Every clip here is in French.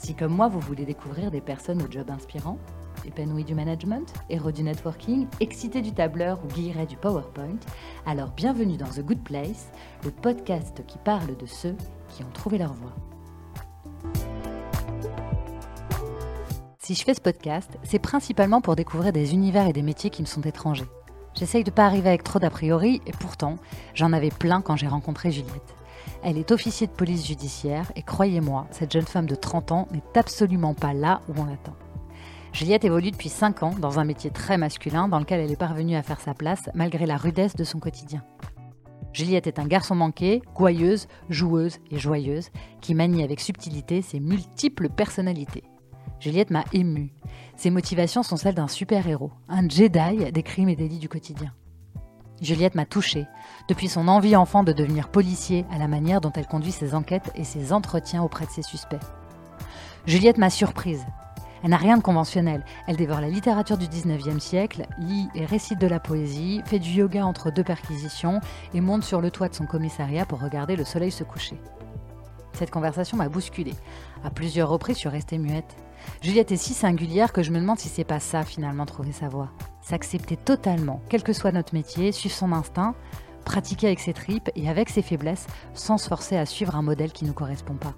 Si comme moi vous voulez découvrir des personnes au job inspirant, épanouis du management, héros du networking, excités du tableur ou guillerets du PowerPoint, alors bienvenue dans The Good Place, le podcast qui parle de ceux qui ont trouvé leur voie. Si je fais ce podcast, c'est principalement pour découvrir des univers et des métiers qui me sont étrangers. J'essaye de pas arriver avec trop d'a priori, et pourtant, j'en avais plein quand j'ai rencontré Juliette. Elle est officier de police judiciaire, et croyez-moi, cette jeune femme de 30 ans n'est absolument pas là où on l'attend. Juliette évolue depuis 5 ans dans un métier très masculin dans lequel elle est parvenue à faire sa place malgré la rudesse de son quotidien. Juliette est un garçon manqué, gouailleuse, joueuse et joyeuse, qui manie avec subtilité ses multiples personnalités. Juliette m'a émue. Ses motivations sont celles d'un super-héros, un Jedi des crimes et délits du quotidien. Juliette m'a touchée, depuis son envie enfant de devenir policier à la manière dont elle conduit ses enquêtes et ses entretiens auprès de ses suspects. Juliette m'a surprise. Elle n'a rien de conventionnel. Elle dévore la littérature du 19e siècle, lit et récite de la poésie, fait du yoga entre deux perquisitions et monte sur le toit de son commissariat pour regarder le soleil se coucher. Cette conversation m'a bousculée. À plusieurs reprises, je suis restée muette. Juliette est si singulière que je me demande si c'est pas ça finalement trouver sa voie. S'accepter totalement, quel que soit notre métier, suivre son instinct, pratiquer avec ses tripes et avec ses faiblesses sans se forcer à suivre un modèle qui ne nous correspond pas.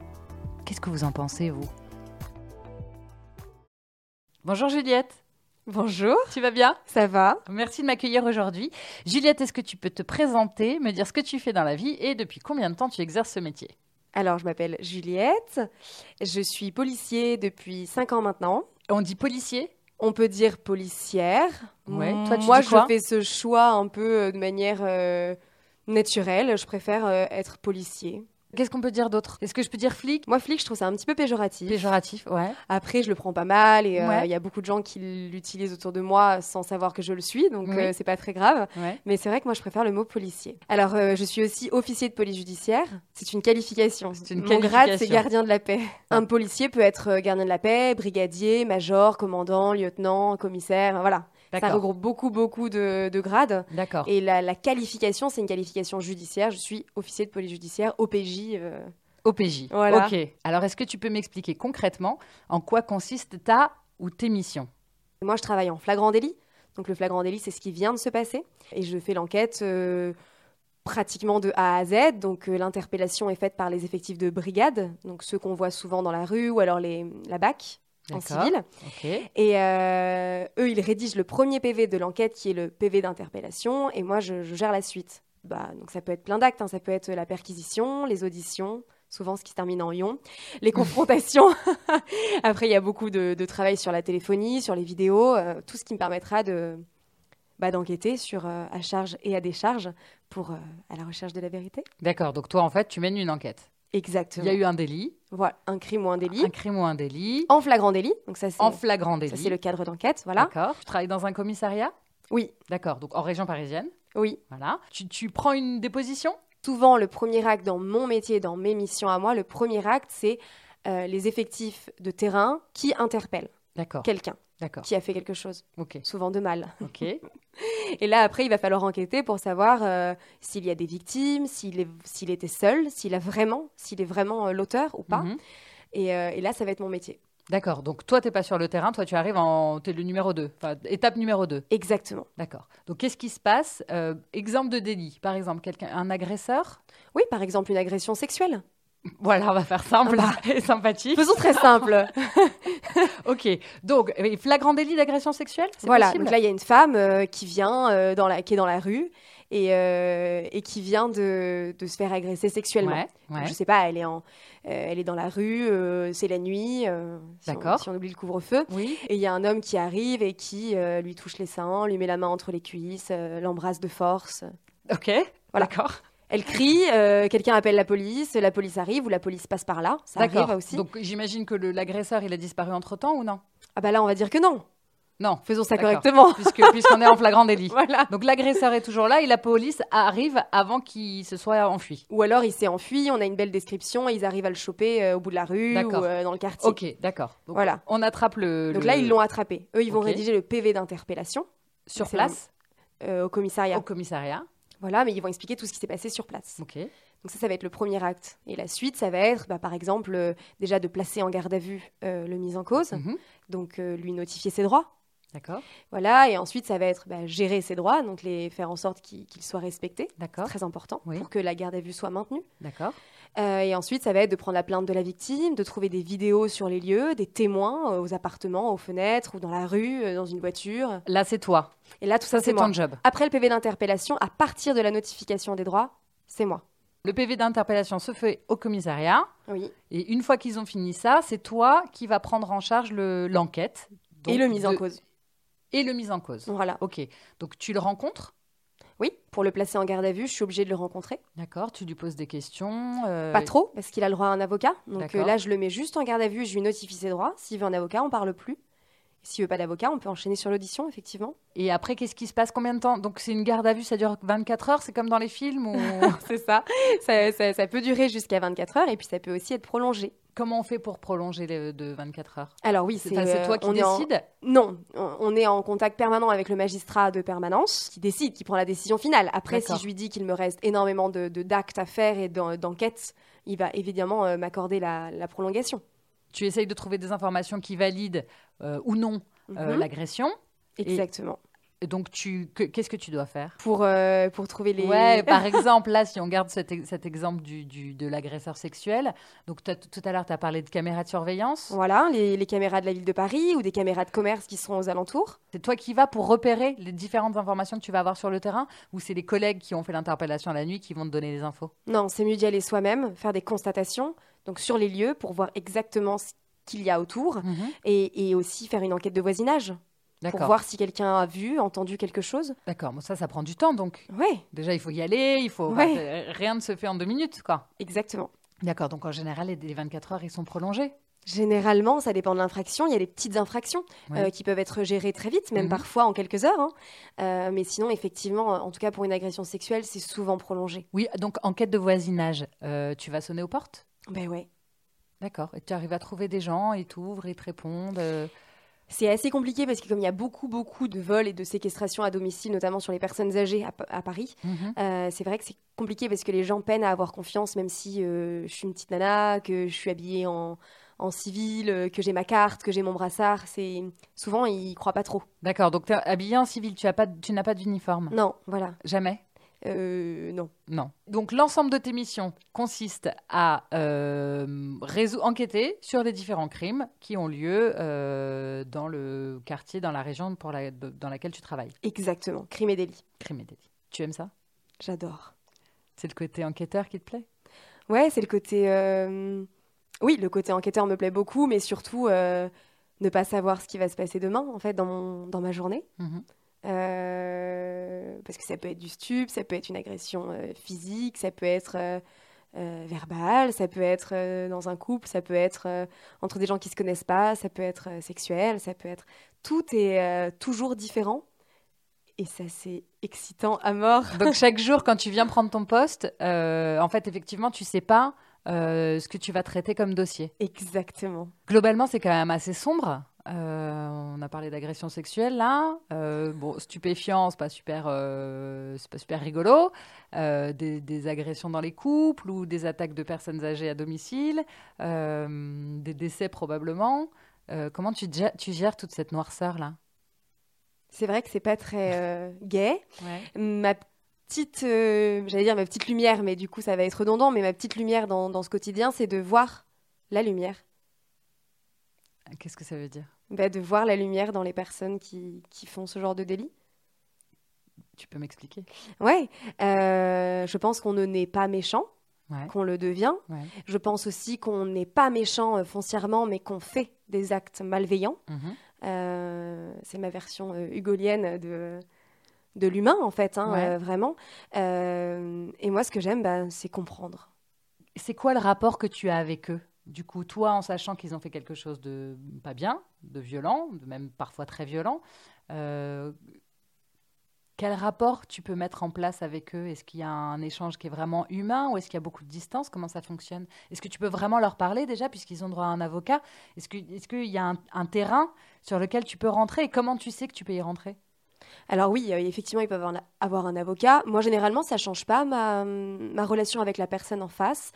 Qu'est-ce que vous en pensez, vous? Bonjour Juliette. Bonjour. Tu vas bien? Ça va. Merci de m'accueillir aujourd'hui. Juliette, est-ce que tu peux te présenter, me dire ce que tu fais dans la vie et depuis combien de temps tu exerces ce métier? Alors, je m'appelle Juliette. Je suis policier depuis 5 ans maintenant. On dit policier? On peut dire policière. Ouais. Toi, tu Moi, dis quoi je fais ce choix un peu euh, de manière euh, naturelle. Je préfère euh, être policier. Qu'est-ce qu'on peut dire d'autre? Est-ce que je peux dire flic? Moi, flic, je trouve ça un petit peu péjoratif. Péjoratif, ouais. Après, je le prends pas mal et euh, il Ouais. y a beaucoup de gens qui l'utilisent autour de moi sans savoir que je le suis, donc Oui. euh, c'est pas très grave. ouais. Mais c'est vrai que moi, je préfère le mot policier. Alors, euh, je suis aussi officier de police judiciaire. C'est une qualification. C'est une Mon grade, c'est gardien de la paix. Un policier peut être gardien de la paix, brigadier, major, commandant, lieutenant, commissaire. Voilà. Ça regroupe beaucoup, beaucoup de, de grades. D'accord. Et la, la qualification, c'est une qualification judiciaire. Je suis officier de police judiciaire, OPJ. euh, OPJ. Voilà. Ok. Alors, est-ce que tu peux m'expliquer concrètement en quoi consiste ta ou tes missions? Moi, je travaille en flagrant délit. Donc, le flagrant délit, c'est ce qui vient de se passer. Et je fais l'enquête euh, pratiquement de A à Z. Donc, euh, l'interpellation est faite par les effectifs de brigade, donc ceux qu'on voit souvent dans la rue ou alors les, la BAC en civil. Et euh, eux, ils rédigent le premier PV de l'enquête qui est le PV d'interpellation. Et moi, je, je gère la suite. Bah, donc, ça peut être plein d'actes. hein. Ça peut être la perquisition, les auditions. Souvent, ce qui se termine en ion, les confrontations. Après, il y a beaucoup de, de travail sur la téléphonie, sur les vidéos, euh, tout ce qui me permettra de bah, d'enquêter sur euh, à charge et à décharge pour à la recherche de la vérité. D'accord. Donc, toi, en fait, tu mènes une enquête. Il Exactement. y a eu un délit, Voilà, un crime ou un délit un crime ou un délit, en flagrant délit. Donc ça, c'est en flagrant ça, délit. c'est le cadre d'enquête. Voilà. D'accord. Tu travailles dans un commissariat? Oui, D'accord. Donc, en région parisienne. oui. Voilà. Tu, tu prends une déposition? Souvent, le premier acte dans mon métier, dans mes missions à moi, le premier acte, c'est euh, les effectifs de terrain qui interpellent. Quelqu'un qui a fait quelque chose, souvent de mal. Et là, après, il va falloir enquêter pour savoir euh, s'il y a des victimes, s'il était seul, s'il a vraiment, s'il est vraiment euh, l'auteur ou pas. Mhm. Et, euh, et là, ça va être mon métier. D'accord. Donc, toi, tu n'es pas sur le terrain. Toi, tu arrives en. Tu es le numéro 2. Enfin, étape numéro 2. Exactement. D'accord. Donc, qu'est-ce qui se passe Exemple de délit. Par exemple, quelqu'un, un agresseur? Oui, par exemple, une agression sexuelle. Voilà, on va faire simple et sympathique. Faisons très simple. Ok. Donc, euh, flagrant délit d'agression sexuelle c'est voilà. Donc là, il y a une femme euh, qui vient euh, dans la, qui est dans la rue et, euh, et qui vient de, de se faire agresser sexuellement. Ouais. Donc, ouais. je sais pas, elle est, en, elle est dans la rue, c'est la nuit, si on- si on oublie le couvre-feu. Oui. Et il y a un homme qui arrive et qui lui touche les seins, lui met la main entre les cuisses, l'embrasse de force. Ok. Voilà. D'accord. Elle crie, euh, quelqu'un appelle la police, la police arrive ou la police passe par là. Ça arrive aussi. Donc j'imagine que l'agresseur, il a disparu entre temps ou non? Ah bah là, on va dire que non. Non, Faisons ça correctement. puisque puisqu'on est en flagrant délit. voilà. Donc l'agresseur est toujours là et la police arrive avant qu'il se soit enfui. Ou alors il s'est enfui, on a une belle description et ils arrivent à le choper euh, au bout de la rue ou euh, dans le quartier. Ok, d'accord. Donc, Voilà. On attrape le. Donc le- là, ils l'ont attrapé. Eux, ils vont rédiger le PV d'interpellation sur place? euh, au commissariat. au commissariat. Voilà, mais ils vont expliquer tout ce qui s'est passé sur place. Donc ça, ça va être le premier acte. Et la suite, ça va être, bah, par exemple, euh, déjà de placer en garde à vue euh, le mis en cause, Mhm. donc euh, lui notifier ses droits. D'accord. Voilà, et ensuite, ça va être bah, gérer ses droits, donc les faire en sorte qu'ils soient respectés. D'accord. très important Oui. pour que la garde à vue soit maintenue. D'accord. Euh, et ensuite, ça va être de prendre la plainte de la victime, de trouver des vidéos sur les lieux, des témoins euh, aux appartements, aux fenêtres ou dans la rue, euh, dans une voiture. Là, c'est toi. Et là, tout ça, Ça, c'est ton job. Après le PV d'interpellation, à partir de la notification des droits, c'est moi. Le PV d'interpellation se fait au commissariat. Oui. Et une fois qu'ils ont fini ça, c'est toi qui vas prendre en charge le- l'enquête. et Donc, le mise en cause. Et le mise en cause. Voilà. Ok. Donc tu le rencontres. Oui, pour le placer en garde à vue, je suis obligée de le rencontrer. D'accord. Tu lui poses des questions. euh, Pas trop, parce qu'il a le droit à un avocat. Donc euh, là, je le mets juste en garde à vue, je lui notifie ses droits. S'il veut un avocat, on parle plus. S'il veut pas d'avocat, on peut enchaîner sur l'audition, effectivement. Et après, qu'est-ce qui se passe? Combien de temps? Donc c'est une garde à vue, ça dure 24 heures. C'est comme dans les films ou? C'est ça. Ça, ça- ça peut durer jusqu'à 24 heures et puis ça peut aussi être prolongé. Comment on fait pour prolonger les- de 24 heures? Alors oui, C'est euh, toi qui en- décides? Non, on est en contact permanent avec le magistrat de permanence qui décide, qui prend la décision finale. Après, si je lui dis qu'il me reste énormément de de- d'actes à faire et d'en- d'enquêtes, il va évidemment euh, m'accorder la, la prolongation. Tu essayes de trouver des informations qui valident euh, ou non euh, Mhm. l'agression. Exactement. Et donc tu, qu'est-ce que tu dois faire? Pour, euh, pour trouver les... Ouais, par exemple, là, si on garde cet, ex- cet exemple du, du- de l'agresseur sexuel, donc tout à l'heure, tu as parlé de caméras de surveillance. Voilà, les, les caméras de la ville de Paris ou des caméras de commerce qui seront aux alentours. C'est toi qui vas pour repérer les différentes informations que tu vas avoir sur le terrain ou c'est les collègues qui ont fait l'interpellation la nuit qui vont te donner les infos? Non, c'est mieux d'y aller soi-même, faire des constatations, donc sur les lieux pour voir exactement ce qu'il y a autour et, et aussi faire une enquête de voisinage pour voir si quelqu'un a vu, entendu quelque chose. D'accord. Bon, ça, ça prend du temps donc. Ouais, Déjà, il faut y aller, il faut. Ouais. euh, rien ne se fait en deux minutes, quoi. exactement. D'accord. Donc en général, les, les 24 heures, ils sont prolongés. Généralement, ça dépend de l'infraction. Il y a des petites infractions Ouais. euh, qui peuvent être gérées très vite, même Mhm. parfois en quelques heures. hein. Euh, mais sinon, effectivement, en tout cas pour une agression sexuelle, c'est souvent prolongé. Oui. Donc enquête de voisinage. Euh, tu vas sonner aux portes? Ben ouais. D'accord. Et tu arrives à trouver des gens, ils t'ouvrent, ils te répondent. C'est assez compliqué parce que comme il y a beaucoup, beaucoup de vols et de séquestrations à domicile, notamment sur les personnes âgées à, à Paris, mhm. euh, c'est vrai que c'est compliqué parce que les gens peinent à avoir confiance, même si euh, je suis une petite nana, que je suis habillée en, en civil, euh, que j'ai ma carte, que j'ai mon brassard. C'est souvent ils croient pas trop. D'accord. Donc tu es habillé en civil. Tu as pas, de- tu n'as pas d'uniforme. Non, voilà. Jamais? Euh, non. Non. Donc l'ensemble de tes missions consiste à euh, enquêter sur les différents crimes qui ont lieu euh, dans le quartier, dans la région pour la- de- dans laquelle tu travailles. Exactement. Crime et délit. Crime et délit. Tu aimes ça? J'adore. C'est le côté enquêteur qui te plaît? Ouais, c'est le côté. Oui, le côté enquêteur me plaît beaucoup, mais surtout ne pas savoir ce qui va se passer demain, en fait, dans, mon... dans ma journée. Mhm. Euh, Parce que ça peut être du stup, ça peut être une agression euh, physique, ça peut être euh, verbale, ça peut être dans un couple, ça peut être entre des gens qui se connaissent pas, ça peut être sexuel, ça peut être. Tout est toujours différent. Et ça, c'est excitant à mort. Donc chaque jour, quand tu viens prendre ton poste, en fait, effectivement, tu sais pas ce que tu vas traiter comme dossier. Exactement. Globalement, c'est quand même assez sombre. Euh, on a parlé d'agression sexuelle là. Euh, bon, stupéfiant, c'est pas super, euh, c'est pas super rigolo. Des, des agressions dans les couples ou des attaques de personnes âgées à domicile, des décès probablement. Comment tu gères, tu gères toute cette noirceur là? C'est vrai que c'est pas très gai. ma petite, j'allais dire ma petite lumière, mais du coup ça va être redondant, mais ma petite lumière dans, dans ce quotidien, c'est de voir la lumière. Qu'est-ce que ça veut dire? Bah, de voir la lumière dans les personnes qui, qui font ce genre de délit. Tu peux m'expliquer? Ouais, euh, je pense qu'on ne n'est pas méchant, Ouais. qu'on le devient. Ouais. Je pense aussi qu'on n'est pas méchant euh, foncièrement, mais qu'on fait des actes malveillants. Mhm. Euh, c'est ma version euh, hugolienne de, de l'humain en fait, hein, vraiment. et moi, ce que j'aime, bah, c'est comprendre. C'est quoi le rapport que tu as avec eux? Du coup, toi, en sachant qu'ils ont fait quelque chose de pas bien, de violent, de même parfois très violent, euh, quel rapport tu peux mettre en place avec eux? Est-ce qu'il y a un échange qui est vraiment humain ou est-ce qu'il y a beaucoup de distance? Comment ça fonctionne? Est-ce que tu peux vraiment leur parler déjà puisqu'ils ont droit à un avocat? Est-ce qu'il y a un, terrain sur lequel tu peux rentrer et comment tu sais que tu peux y rentrer? Alors oui, euh, effectivement, ils peuvent avoir un avocat. Moi, généralement, ça ne change pas ma, relation avec la personne en face.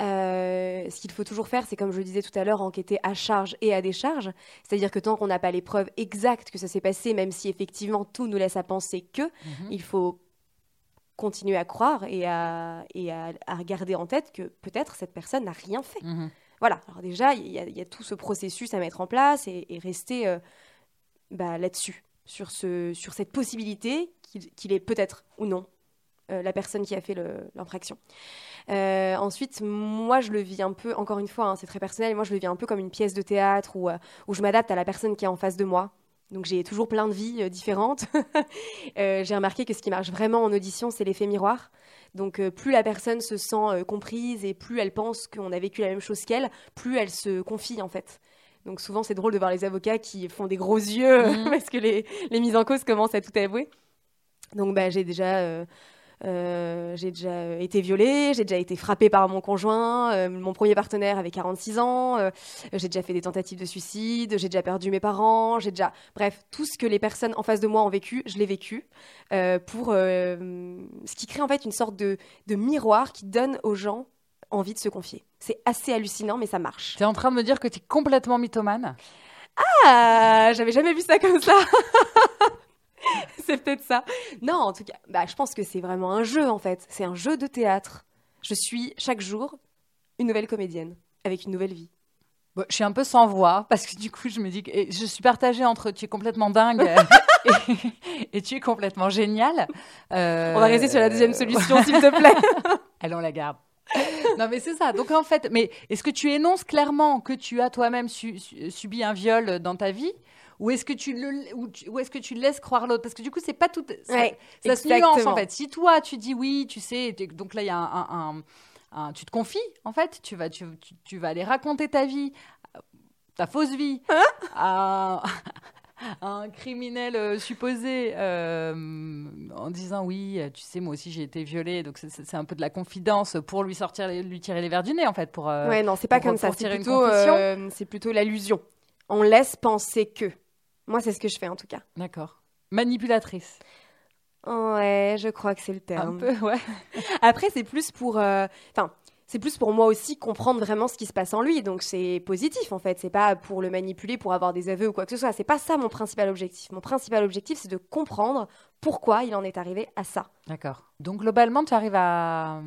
Euh, ce qu'il faut toujours faire, c'est comme je le disais tout à l'heure, enquêter à charge et à décharge. C'est-à-dire que tant qu'on n'a pas les preuves exactes que ça s'est passé, même si effectivement tout nous laisse à penser que, mhm. il faut continuer à croire et à, et à, garder en tête que peut-être cette personne n'a rien fait. Mhm. Voilà, alors déjà, il y, a tout ce processus à mettre en place et, rester euh, bah, là-dessus sur, ce, sur cette possibilité qu'il est peut-être ou non euh, la personne qui a fait l'infraction. Euh, ensuite, moi, je le vis un peu, encore une fois, hein, c'est très personnel, moi, je le vis un peu comme une pièce de théâtre euh, où je m'adapte à la personne qui est en face de moi. Donc, j'ai toujours plein de vies différentes. j'ai remarqué que ce qui marche vraiment en audition, c'est l'effet miroir. Donc, plus la personne se sent comprise et plus elle pense qu'on a vécu la même chose qu'elle, plus elle se confie, en fait. Donc souvent, c'est drôle de voir les avocats qui font des gros yeux mhm. parce que les, les, mises en cause commencent à tout avouer. Donc bah, j'ai déjà, euh, euh, j'ai déjà été violée, j'ai déjà été frappée par mon conjoint, euh, mon premier partenaire avait 46 ans, j'ai déjà fait des tentatives de suicide, j'ai déjà perdu mes parents, j'ai déjà... Bref, tout ce que les personnes en face de moi ont vécu, je l'ai vécu. pour ce qui crée en fait une sorte de, de miroir qui donne aux gens envie de se confier. C'est assez hallucinant, mais ça marche. Tu es en train de me dire que tu es complètement mythomane Ah, j'avais jamais vu ça comme ça. c'est peut-être ça. Non, en tout cas, bah, je pense que c'est vraiment un jeu, en fait. C'est un jeu de théâtre. Je suis chaque jour une nouvelle comédienne, avec une nouvelle vie. je suis un peu sans voix parce que du coup, je me dis que je suis partagée entre tu es complètement dingue et, tu es complètement génial. On va rester sur la deuxième solution, s'il te plaît. Allons, la garde. non, mais c'est ça. Donc, en fait, mais est-ce que tu énonces clairement que tu as toi-même subi un viol dans ta vie ou est-ce que tu le ou, est-ce que tu laisses croire l'autre? Parce que du coup c'est pas tout ça, ça se nuance en fait. Si toi tu dis oui tu sais donc là il y a un, un, tu te confies en fait. Tu vas tu, tu, vas aller raconter ta vie ta fausse vie hein? à, un criminel euh, supposé euh, en disant oui, tu sais, moi aussi j'ai été violée, donc c'est un peu de la confidence pour lui sortir, lui tirer les verres du nez en fait. Pour, euh, ouais, non, c'est pas comme ça, c'est plutôt, c'est plutôt l'allusion. On laisse penser que. Moi, c'est ce que je fais en tout cas. D'accord. Manipulatrice. Ouais, je crois que c'est le terme. Un peu, ouais. Après, c'est plus pour. Enfin, c'est plus pour moi aussi comprendre vraiment ce qui se passe en lui. Donc c'est positif en fait. C'est pas pour le manipuler, pour avoir des aveux ou quoi que ce soit. C'est pas ça mon principal objectif. Mon principal objectif, c'est de comprendre pourquoi il en est arrivé à ça. D'accord. Donc globalement, tu arrives à,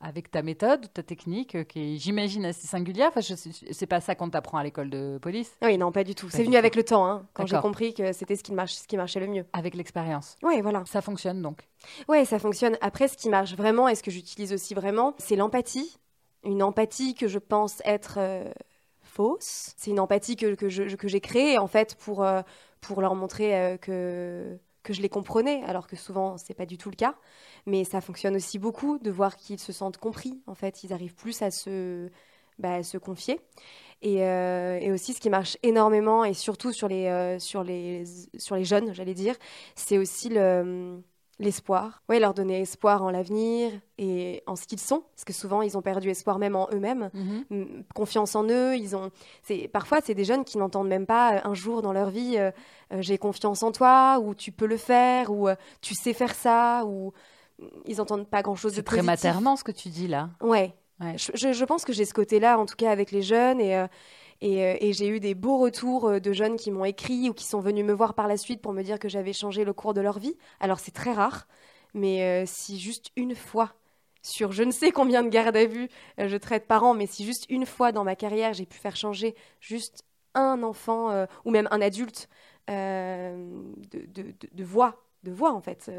avec ta méthode, ta technique, euh, qui est, j'imagine, assez singulière. Enfin, c'est pas ça qu'on t'apprend à l'école de police. Oui, non, pas du tout. C'est venu avec le temps, hein, quand j'ai compris que c'était ce qui, marche, ce qui marchait le mieux. Avec l'expérience. Oui, voilà. Ça fonctionne donc. Oui, ça fonctionne. Après, ce qui marche vraiment et ce que j'utilise aussi vraiment, c'est l'empathie. Une empathie que je pense être euh, fausse. C'est une empathie que, que, j'ai créée en fait pour, euh, pour leur montrer que que je les comprenais, alors que souvent c'est pas du tout le cas. Mais ça fonctionne aussi beaucoup de voir qu'ils se sentent compris. En fait, ils arrivent plus à se, bah, se confier. Et, euh, et, aussi, ce qui marche énormément, et surtout sur les, euh, sur les, sur les jeunes, j'allais dire, c'est aussi le l'espoir. Oui, leur donner espoir en l'avenir et en ce qu'ils sont, parce que souvent ils ont perdu espoir même en eux-mêmes, mhm. confiance en eux. Ils ont, c'est parfois c'est des jeunes qui n'entendent même pas euh, un jour dans leur vie euh, euh, j'ai confiance en toi ou tu peux le faire ou tu sais faire ça ou ils n'entendent pas grand-chose de positif. C'est très ce que tu dis là. Ouais. Je, je, pense que j'ai ce côté-là en tout cas avec les jeunes et euh, et, j'ai eu des beaux retours euh, de jeunes qui m'ont écrit ou qui sont venus me voir par la suite pour me dire que j'avais changé le cours de leur vie. Alors c'est très rare, mais euh, si juste une fois sur je ne sais combien de gardes à vue je traite par an, mais si juste une fois dans ma carrière j'ai pu faire changer juste un enfant ou même un adulte de, voix, de voix en fait,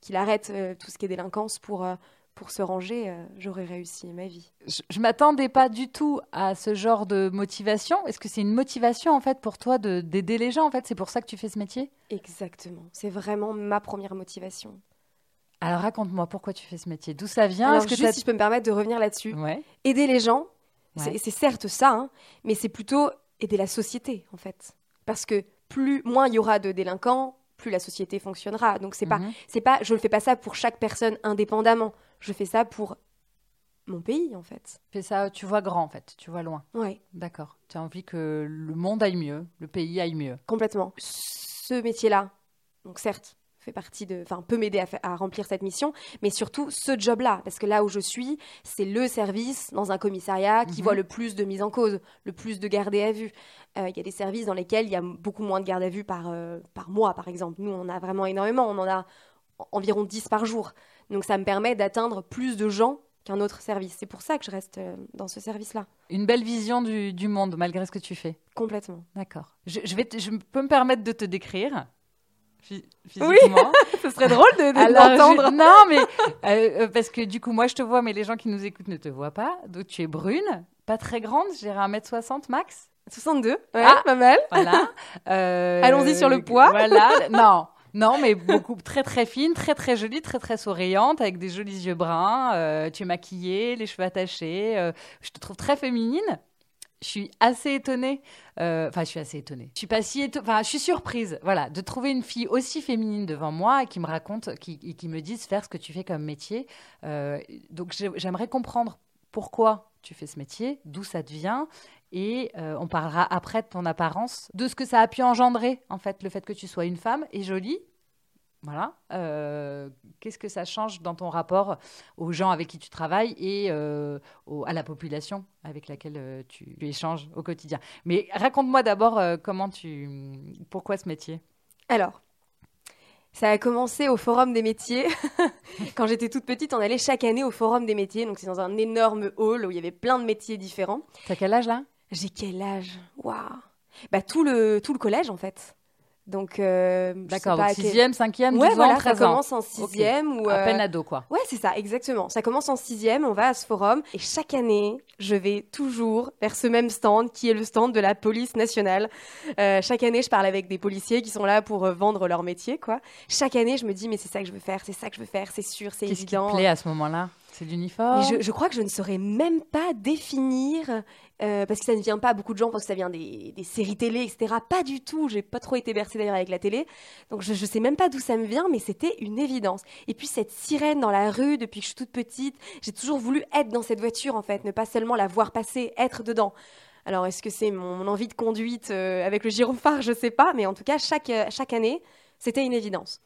qu'il arrête tout ce qui est délinquance pour, pour se ranger, euh, j'aurais réussi ma vie. Je, je m'attendais pas du tout à ce genre de motivation. Est-ce que c'est une motivation en fait pour toi de d'aider les gens en fait? C'est pour ça que tu fais ce métier? Exactement. C'est vraiment ma première motivation. Alors raconte-moi pourquoi tu fais ce métier. D'où ça vient? Alors, Est-ce que juste si je peux me permettre de revenir là-dessus. Ouais. Aider les gens, Ouais. c'est c'est certes ça, hein, mais c'est plutôt aider la société, en fait. Parce que plus, moins il y aura de délinquants, plus la société fonctionnera. Donc c'est pas, Mhm. c'est pas, je ne fais pas ça pour chaque personne indépendamment. Je fais ça pour mon pays, en fait. Tu fais ça, tu vois grand en fait, tu vois loin. Ouais, D'accord. Tu as envie que le monde aille mieux, le pays aille mieux. complètement. Ce métier-là, donc certes, fait partie de, enfin, peut m'aider à, remplir cette mission, mais surtout ce job-là, parce que là où je suis, c'est le service dans un commissariat qui Mhm. voit le plus de mise en cause, le plus de gardés à vue. Euh, Il y a des services dans lesquels il y a beaucoup moins de gardes à vue par, euh, par mois, par exemple. Nous, on en a vraiment énormément, on en a en- environ 10 par jour. Donc ça me permet d'atteindre plus de gens qu'un autre service. C'est pour ça que je reste euh, dans ce service-là, Une belle vision du, du monde malgré ce que tu fais. complètement. D'accord. Je, je vais te- je peux me permettre de te décrire phy- Oui. physiquement. Ce serait drôle de, l'entendre. je- Non, mais euh, euh, parce que du coup, moi, je te vois, mais les gens qui nous écoutent ne te voient pas. Donc, tu es brune, pas très grande, j'ai 1m60 max. 62, ouais, Ah. pas mal. Voilà. Euh, Allons-y sur le poids. Voilà. Non. Non, mais beaucoup, très très fine, très très jolie, très très souriante, avec des jolis yeux bruns. euh, tu es maquillée, les cheveux attachés. euh, je te trouve très féminine. Je suis assez étonnée. euh, Enfin, je suis assez étonnée. Je suis pas si étonnée. Enfin, je suis surprise. Voilà, de trouver une fille aussi féminine devant moi et qui me raconte, qui, et qui me dise faire ce que tu fais comme métier. Donc, j'ai- j'aimerais comprendre pourquoi tu fais ce métier, d'où ça te vient, et euh, on parlera après de ton apparence, de ce que ça a pu engendrer, en fait, le fait que tu sois une femme et jolie. Voilà. Euh, Qu'est-ce que ça change dans ton rapport aux gens avec qui tu travailles et euh, au- à la population avec laquelle tu, tu échanges au quotidien? Mais raconte-moi d'abord comment tu, pourquoi ce métier? Alors, ça a commencé au Forum des métiers. Quand j'étais toute petite, on allait chaque année au Forum des métiers. Donc, c'est dans un énorme hall où il y avait plein de métiers différents. T'as quel âge là? J'ai quel âge? Waouh Bah, tout le, tout le collège, en fait. Donc, euh, D'accord, donc à quel- sixième, cinquième, Ouais, 12 voilà, ans, ça 13 ans. commence en sixième. Ou, À euh, peine ado, quoi. Ouais, c'est ça, exactement. Ça commence en sixième, on va à ce forum, et chaque année, je vais toujours vers ce même stand, qui est le stand de la police nationale. Euh, chaque année, je parle avec des policiers qui sont là pour euh, vendre leur métier, quoi. Chaque année, je me dis, mais c'est ça que je veux faire, c'est ça que je veux faire, c'est sûr, c'est Qu'est-ce qui évident. te plaît à ce moment-là? C'est l'uniforme je, je crois que je ne saurais même pas définir, euh, parce que ça ne vient pas, beaucoup de gens pensent que ça vient des, des séries télé, etc. Pas du tout, j'ai pas trop été bercée d'ailleurs avec la télé, donc je, je sais même pas d'où ça me vient, mais c'était une évidence. Et puis cette sirène dans la rue, depuis que je suis toute petite, j'ai toujours voulu être dans cette voiture en fait, ne pas seulement la voir passer, être dedans. Alors est-ce que c'est mon, mon envie de conduite euh, avec le gyrophare, je sais pas, mais en tout cas chaque, euh, chaque année, c'était une évidence.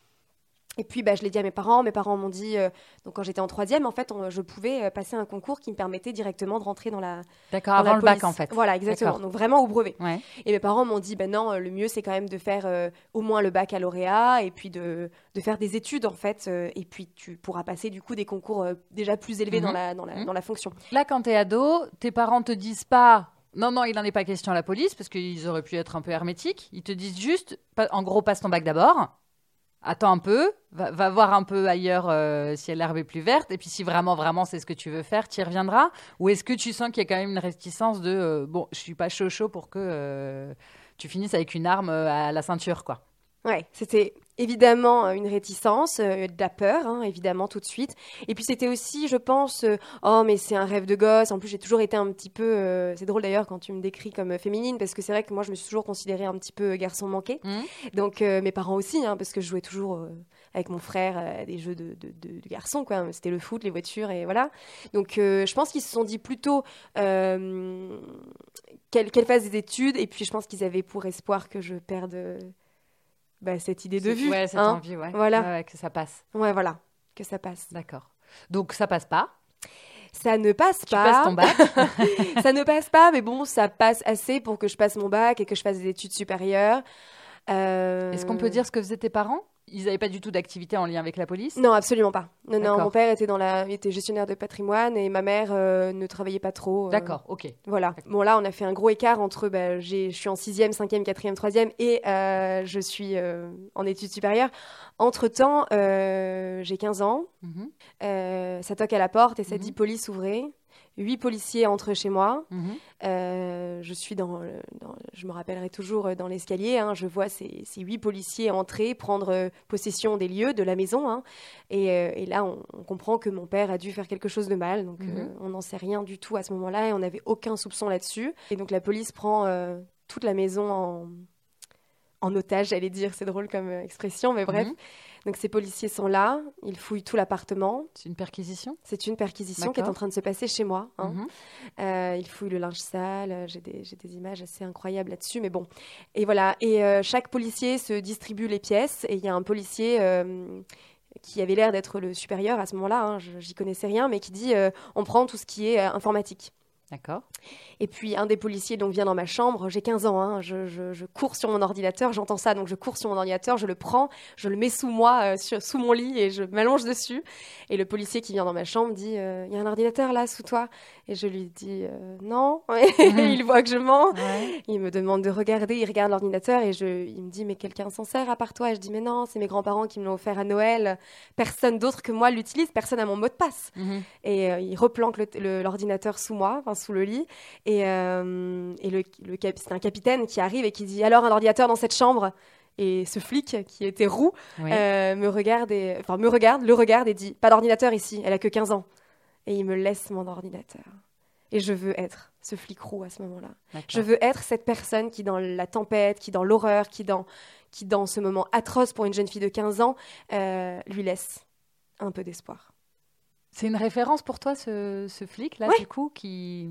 Et puis, bah, je l'ai dit à mes parents. Mes parents m'ont dit, euh, donc quand j'étais en troisième, en fait, on- je pouvais euh, passer un concours qui me permettait directement de rentrer dans la, D'accord, avant la le bac en fait. Voilà, exactement. Donc vraiment au brevet. Ouais. Et mes parents m'ont dit, ben non, le mieux c'est quand même de faire euh, au moins le baccalauréat et puis de, de faire des études en fait. euh, et puis tu pourras passer du coup des concours déjà plus élevés dans, Mhm. la, dans, la, Mhm. dans la fonction. Là, quand t'es ado, tes parents te disent pas non, non, il n'en est pas question à la police parce qu'ils auraient pu être un peu hermétiques. Ils te disent juste, en gros, passe ton bac d'abord. Attends un peu, va, voir un peu ailleurs euh, si l'herbe est plus verte, et puis si vraiment, vraiment c'est ce que tu veux faire, tu y reviendras. Ou est-ce que tu sens qu'il y a quand même une réticence de euh, bon, je suis pas chaud chaud pour que euh, tu finisses avec une arme à la ceinture, quoi? Ouais, c'était évidemment euh, une réticence, euh, de la peur, hein, évidemment tout de suite. Et puis c'était aussi, je pense, euh, oh mais c'est un rêve de gosse. En plus j'ai toujours été un petit peu, euh, c'est drôle d'ailleurs quand tu me décris comme féminine, parce que c'est vrai que moi je me suis toujours considérée un petit peu garçon manqué. Mhm. Donc mes parents aussi, hein, parce que je jouais toujours avec mon frère à des jeux de, de, de- de garçons, quoi. C'était le foot, les voitures et voilà. Donc je pense qu'ils se sont dit plutôt qu'elle qu'elle fasse des études, et puis je pense qu'ils avaient pour espoir que je perde bah, cette idée de vue. Ouais, cette hein. envie, ouais. Voilà. Ouais, que ça passe. Ouais, voilà, que ça passe. D'accord. Donc ça passe pas. Ça ne passe Tu pas. passes ton bac. ça ne passe pas, mais bon, ça passe assez pour que je passe mon bac et que je fasse des études supérieures. Euh, Est-ce qu'on peut dire ce que faisaient tes parents? Ils n'avaient pas du tout d'activité en lien avec la police Non, absolument pas. Non, non, mon père était, dans la... était gestionnaire de patrimoine et ma mère euh, ne travaillait pas trop. euh, D'accord, ok. Voilà. Bon, là, on a fait un gros écart entre bah, je suis en sixième, cinquième, quatrième, troisième et euh, je suis en études supérieures. Entre-temps, j'ai 15 ans. Mhm, ça toque à la porte et ça Mhm. dit police ouvrez. Huit policiers entrent chez moi. mhm. Euh, je suis dans, le- dans- je me rappellerai toujours euh, dans l'escalier. hein, je vois ces, ces huit policiers entrer, prendre euh, possession des lieux, de la maison. hein, et, et là, on, on comprend que mon père a dû faire quelque chose de mal. Donc, Mhm. euh, on n'en sait rien du tout à ce moment-là et on n'avait aucun soupçon là-dessus. Et donc, la police prend euh, toute la maison en, en otage, j'allais dire. C'est drôle comme euh, expression, mais bref. Mhm. Donc, ces policiers sont là. Ils fouillent tout l'appartement. C'est une perquisition? C'est une perquisition qui est en train de se passer chez moi. hein. Mhm. Euh, il fouille le linge sale. euh, J'ai des, images assez incroyables là-dessus, mais bon. Et voilà. Et euh, chaque policier se distribue les pièces. Et il y a un policier euh, qui avait l'air d'être le supérieur à ce moment-là. hein, J'y connaissais rien, mais qui dit on prend tout ce qui est informatique. D'accord. Et puis un des policiers donc vient dans ma chambre, j'ai 15 ans, hein, je, cours sur mon ordinateur, j'entends ça, donc je cours sur mon ordinateur, je le prends, je le mets sous moi, euh, sous mon lit et je m'allonge dessus. Et le policier qui vient dans ma chambre dit, il y a un ordinateur là sous toi Et je lui dis, Euh, non. il voit que je mens. Ouais. Il me demande de regarder, il regarde l'ordinateur et je, il me dit, mais quelqu'un s'en sert à part toi? Et je dis, mais non, c'est mes grands-parents qui me l'ont offert à Noël, personne d'autre que moi l'utilise, personne n'a mon mot de passe. Mhm. Et euh, il replanque l'ordinateur sous moi, enfin sous le lit. Et, euh, et le, le c'est un capitaine qui arrive et qui dit alors un ordinateur dans cette chambre? Et ce flic qui était roux Oui. me regarde et enfin me regarde, le regarde et dit pas d'ordinateur ici. Elle a que 15 ans. Et il me laisse mon ordinateur. Et je veux être ce flic roux à ce moment-là. Je veux être cette personne qui, dans la tempête, qui, dans l'horreur, qui dans, qui, dans ce moment atroce pour une jeune fille de 15 ans, euh, lui laisse un peu d'espoir. C'est une référence pour toi, ce, ce flic-là, Ouais. du coup, qui,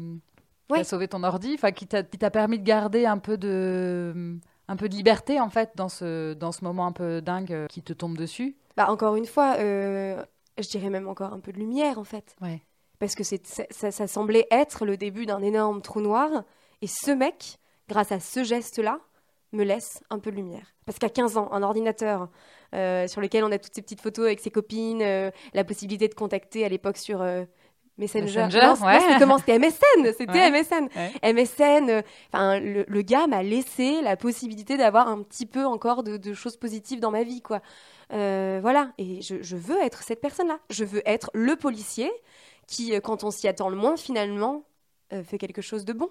qui Ouais. a sauvé ton ordi, enfin, qui t'a qui t'a permis de garder un peu de, un peu de liberté, en fait, dans ce, dans ce moment un peu dingue euh, qui te tombe dessus? Bah, encore une fois, euh, je dirais même encore un peu de lumière, en fait. Ouais. Parce que c'est, ça, ça- ça semblait être le début d'un énorme trou noir. Et ce mec, grâce à ce geste-là, me laisse un peu de lumière. Parce qu'à 15 ans, un ordinateur euh, sur lequel on a toutes ces petites photos avec ses copines, euh, la possibilité de contacter à l'époque sur euh, Messenger. Messenger, non, c'est- non, ouais. c'était comment C'était MSN C'était Ouais. MSN Ouais. MSN, euh, enfin, le, le gars m'a laissé la possibilité d'avoir un petit peu encore de, de choses positives dans ma vie, quoi. Euh, voilà, et je, je veux être cette personne-là. Je veux être le policier qui, euh, quand on s'y attend le moins, finalement, euh, fait quelque chose de bon.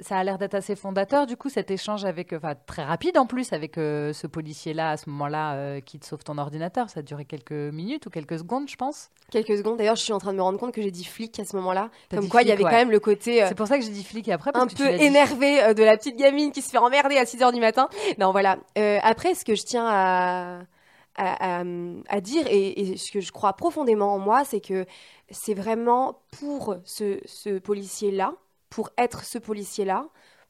Ça a l'air d'être assez fondateur, du coup, cet échange avec, enfin, très rapide en plus, avec euh, ce policier-là, à ce moment-là, euh, qui te sauve ton ordinateur. Ça a duré quelques minutes ou quelques secondes, je pense. Quelques secondes, d'ailleurs, je suis en train de me rendre compte que j'ai dit flic à ce moment-là. Comme quoi, il y avait ouais. quand même le côté euh, C'est pour ça que j'ai dit flic et après, parce un que peu énervé euh, de la petite gamine qui se fait emmerder à 6 heures du matin. Non, voilà. Euh, après, ce que je tiens à, à, à- à dire et, et ce que je crois profondément en moi, c'est que c'est vraiment pour ce, ce policier-là, pour être ce policier-là,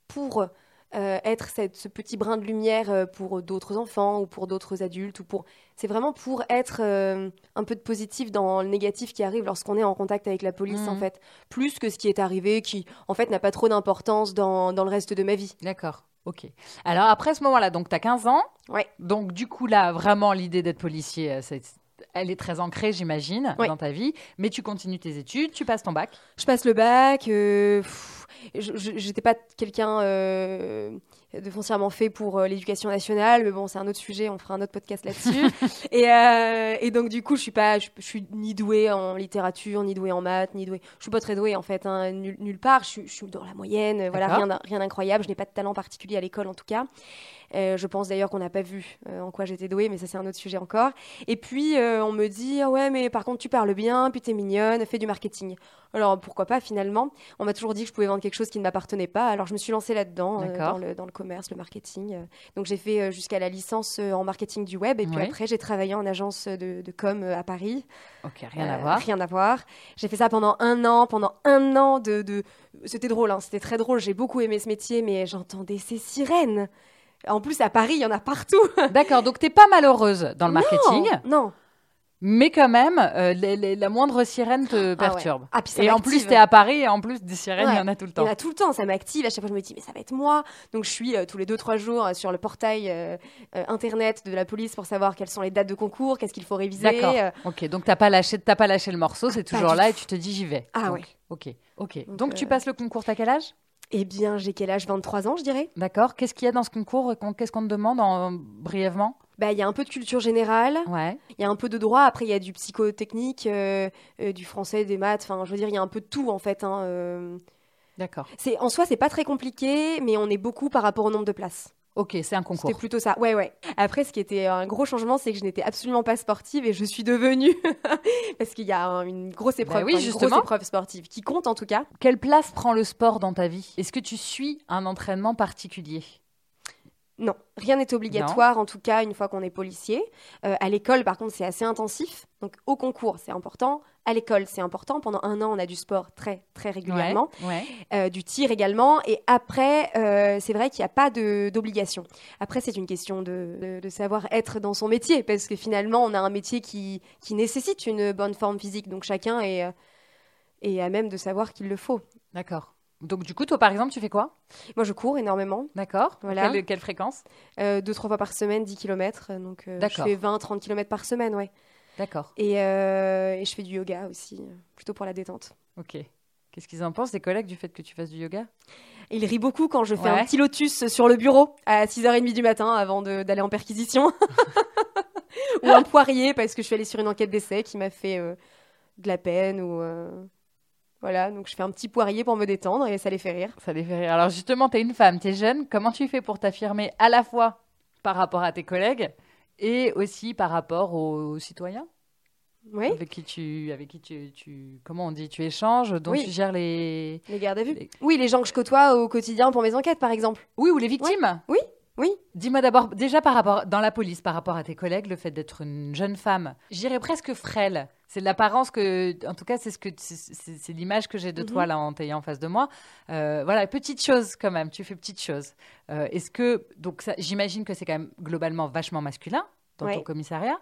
pour euh, être cette- ce petit brin de lumière euh, pour d'autres enfants ou pour d'autres adultes ou pour c'est vraiment pour être euh, un peu de positif dans le négatif qui arrive lorsqu'on est en contact avec la police en fait plus que ce qui est arrivé qui en fait n'a pas trop d'importance dans, dans le reste de ma vie D'accord, ok. Alors après ce moment-là, donc tu as 15 ans. Ouais. Donc du coup là, vraiment l'idée d'être policier, c'est- elle est très ancrée, j'imagine, dans ta vie. Mais tu continues tes études, tu passes ton bac? je passe le bac euh, pff, j'étais pas quelqu'un euh, de foncièrement fait pour euh, l'éducation nationale mais bon c'est un autre sujet on fera un autre podcast là-dessus. Et, euh, et donc du coup je suis pas je, je suis ni douée en littérature ni douée en maths ni douée je suis pas très douée en fait hein, nul- nulle part. Je, suis- je suis dans la moyenne voilà rien d'in- rien d'incroyable. Je n'ai pas de talent particulier à l'école en tout cas. Euh, je pense d'ailleurs qu'on n'a pas vu euh, en quoi j'étais douée mais ça c'est un autre sujet encore. Et puis euh, on me dit ah ouais mais par contre tu parles bien puis t'es mignonne fais du marketing alors pourquoi pas finalement. On m'a toujours dit que je pouvais vendre quelque chose qui ne m'appartenait pas, alors je me suis lancée là-dedans, euh, dans, le, dans le commerce, le marketing. euh. Donc j'ai fait euh, jusqu'à la licence en marketing du web, et puis après j'ai travaillé en agence de, de com à Paris. Ok, rien à voir. Rien à voir. J'ai fait ça pendant un an, pendant un an de... de... C'était drôle, hein, c'était très drôle, j'ai beaucoup aimé ce métier, mais j'entendais ces sirènes. En plus, à Paris, il y en a partout. D'accord, donc t'es pas malheureuse dans le marketing. Non, non. Mais quand même, euh, les- les- la moindre sirène te Ah ouais. perturbe. Ah, puis ça Et en plus, t'es à Paris et en plus, des sirènes, il y en a tout le Il y temps. en a tout le temps, ça m'active. À chaque fois, je me dis, mais ça va être moi. Donc, je suis euh, tous les 2-3 jours euh, sur le portail euh, internet de la police pour savoir quelles sont les dates de concours, qu'est-ce qu'il faut réviser. D'accord. Ok, donc t'as pas lâché, t'as pas lâché le morceau, c'est toujours là et tu te dis j'y vais. Ah Donc, ouais. Ok, ok. Donc, Donc, tu passes le concours, t'as quel âge? Eh bien, j'ai quel âge? 23 ans, je dirais. D'accord. Qu'est-ce qu'il y a dans ce concours? Qu'est-ce qu'on te demande en... brièvement? Bah, il y a un peu de culture générale, Ouais. il y a un peu de droit. Après, il y a du psychotechnique, euh, euh, du français, des maths. Enfin, je veux dire, il y a un peu de tout en fait. hein, euh. D'accord. C'est en soi, c'est pas très compliqué, mais on est beaucoup par rapport au nombre de places. Ok, c'est un concours. C'était plutôt ça. Ouais, ouais. Après, ce qui était un gros changement, c'est que je n'étais absolument pas sportive et je suis devenue parce qu'il y a un- une grosse épreuve, Bah oui, enfin, une justement. grosse épreuve sportive qui compte en tout cas. Quelle place prend le sport dans ta vie? Est-ce que tu suis un entraînement particulier? Non, rien n'est obligatoire en tout cas une fois qu'on est policier. Euh, à l'école, par contre, c'est assez intensif. Donc au concours, c'est important. À l'école, c'est important. Pendant un an, on a du sport très très régulièrement. Ouais. ouais. Euh, du tir également. Et après, euh, c'est vrai qu'il n'y a pas d'obligation. Après, c'est une question de, de- de savoir être dans son métier, parce que finalement, on a un métier qui, qui nécessite une bonne forme physique. Donc chacun est, euh, est à même de savoir qu'il le faut. D'accord. Donc du coup, toi par exemple, tu fais quoi? Moi, je cours énormément, D'accord. Voilà. Quelle, quelle fréquence? Euh, deux, trois fois par semaine, 10 km. Donc euh, je fais 20, 30 km par semaine, ouais. D'accord. Et, euh, et je fais du yoga aussi, plutôt pour la détente. Ok. Qu'est-ce qu'ils en pensent, tes collègues, du fait que tu fasses du yoga? Et il rit beaucoup quand je fais Ouais. un petit lotus sur le bureau à 6h30 du matin avant d'aller en perquisition. ou un poirier parce que je suis allée sur une enquête d'essai qui m'a fait euh, de la peine. ou euh, Voilà, donc je fais un petit poirier pour me détendre et ça les fait rire. Ça les fait rire. Alors justement, tu es une femme, tu es jeune. Comment tu fais pour t'affirmer à la fois par rapport à tes collègues et aussi par rapport aux citoyens Oui, avec qui tu, avec qui tu, tu- comment on dit, tu échanges, dont Oui. tu gères les, les gardes à vue. Les- Oui, les gens que je côtoie au quotidien pour mes enquêtes, par exemple. oui, ou les victimes. Oui, oui. Dis-moi d'abord, déjà par rapport dans la police, par rapport à tes collègues, le fait d'être une jeune femme, j'irais presque frêle. C'est l'apparence que, en tout cas, c'est ce que, c'est- l'image que j'ai de Mhm. toi là en t'ayant en face de moi. Euh, voilà, petite chose quand même. Tu fais petite chose. Euh, Est-ce que donc j'imagine que c'est quand même globalement vachement masculin dans ton commissariat.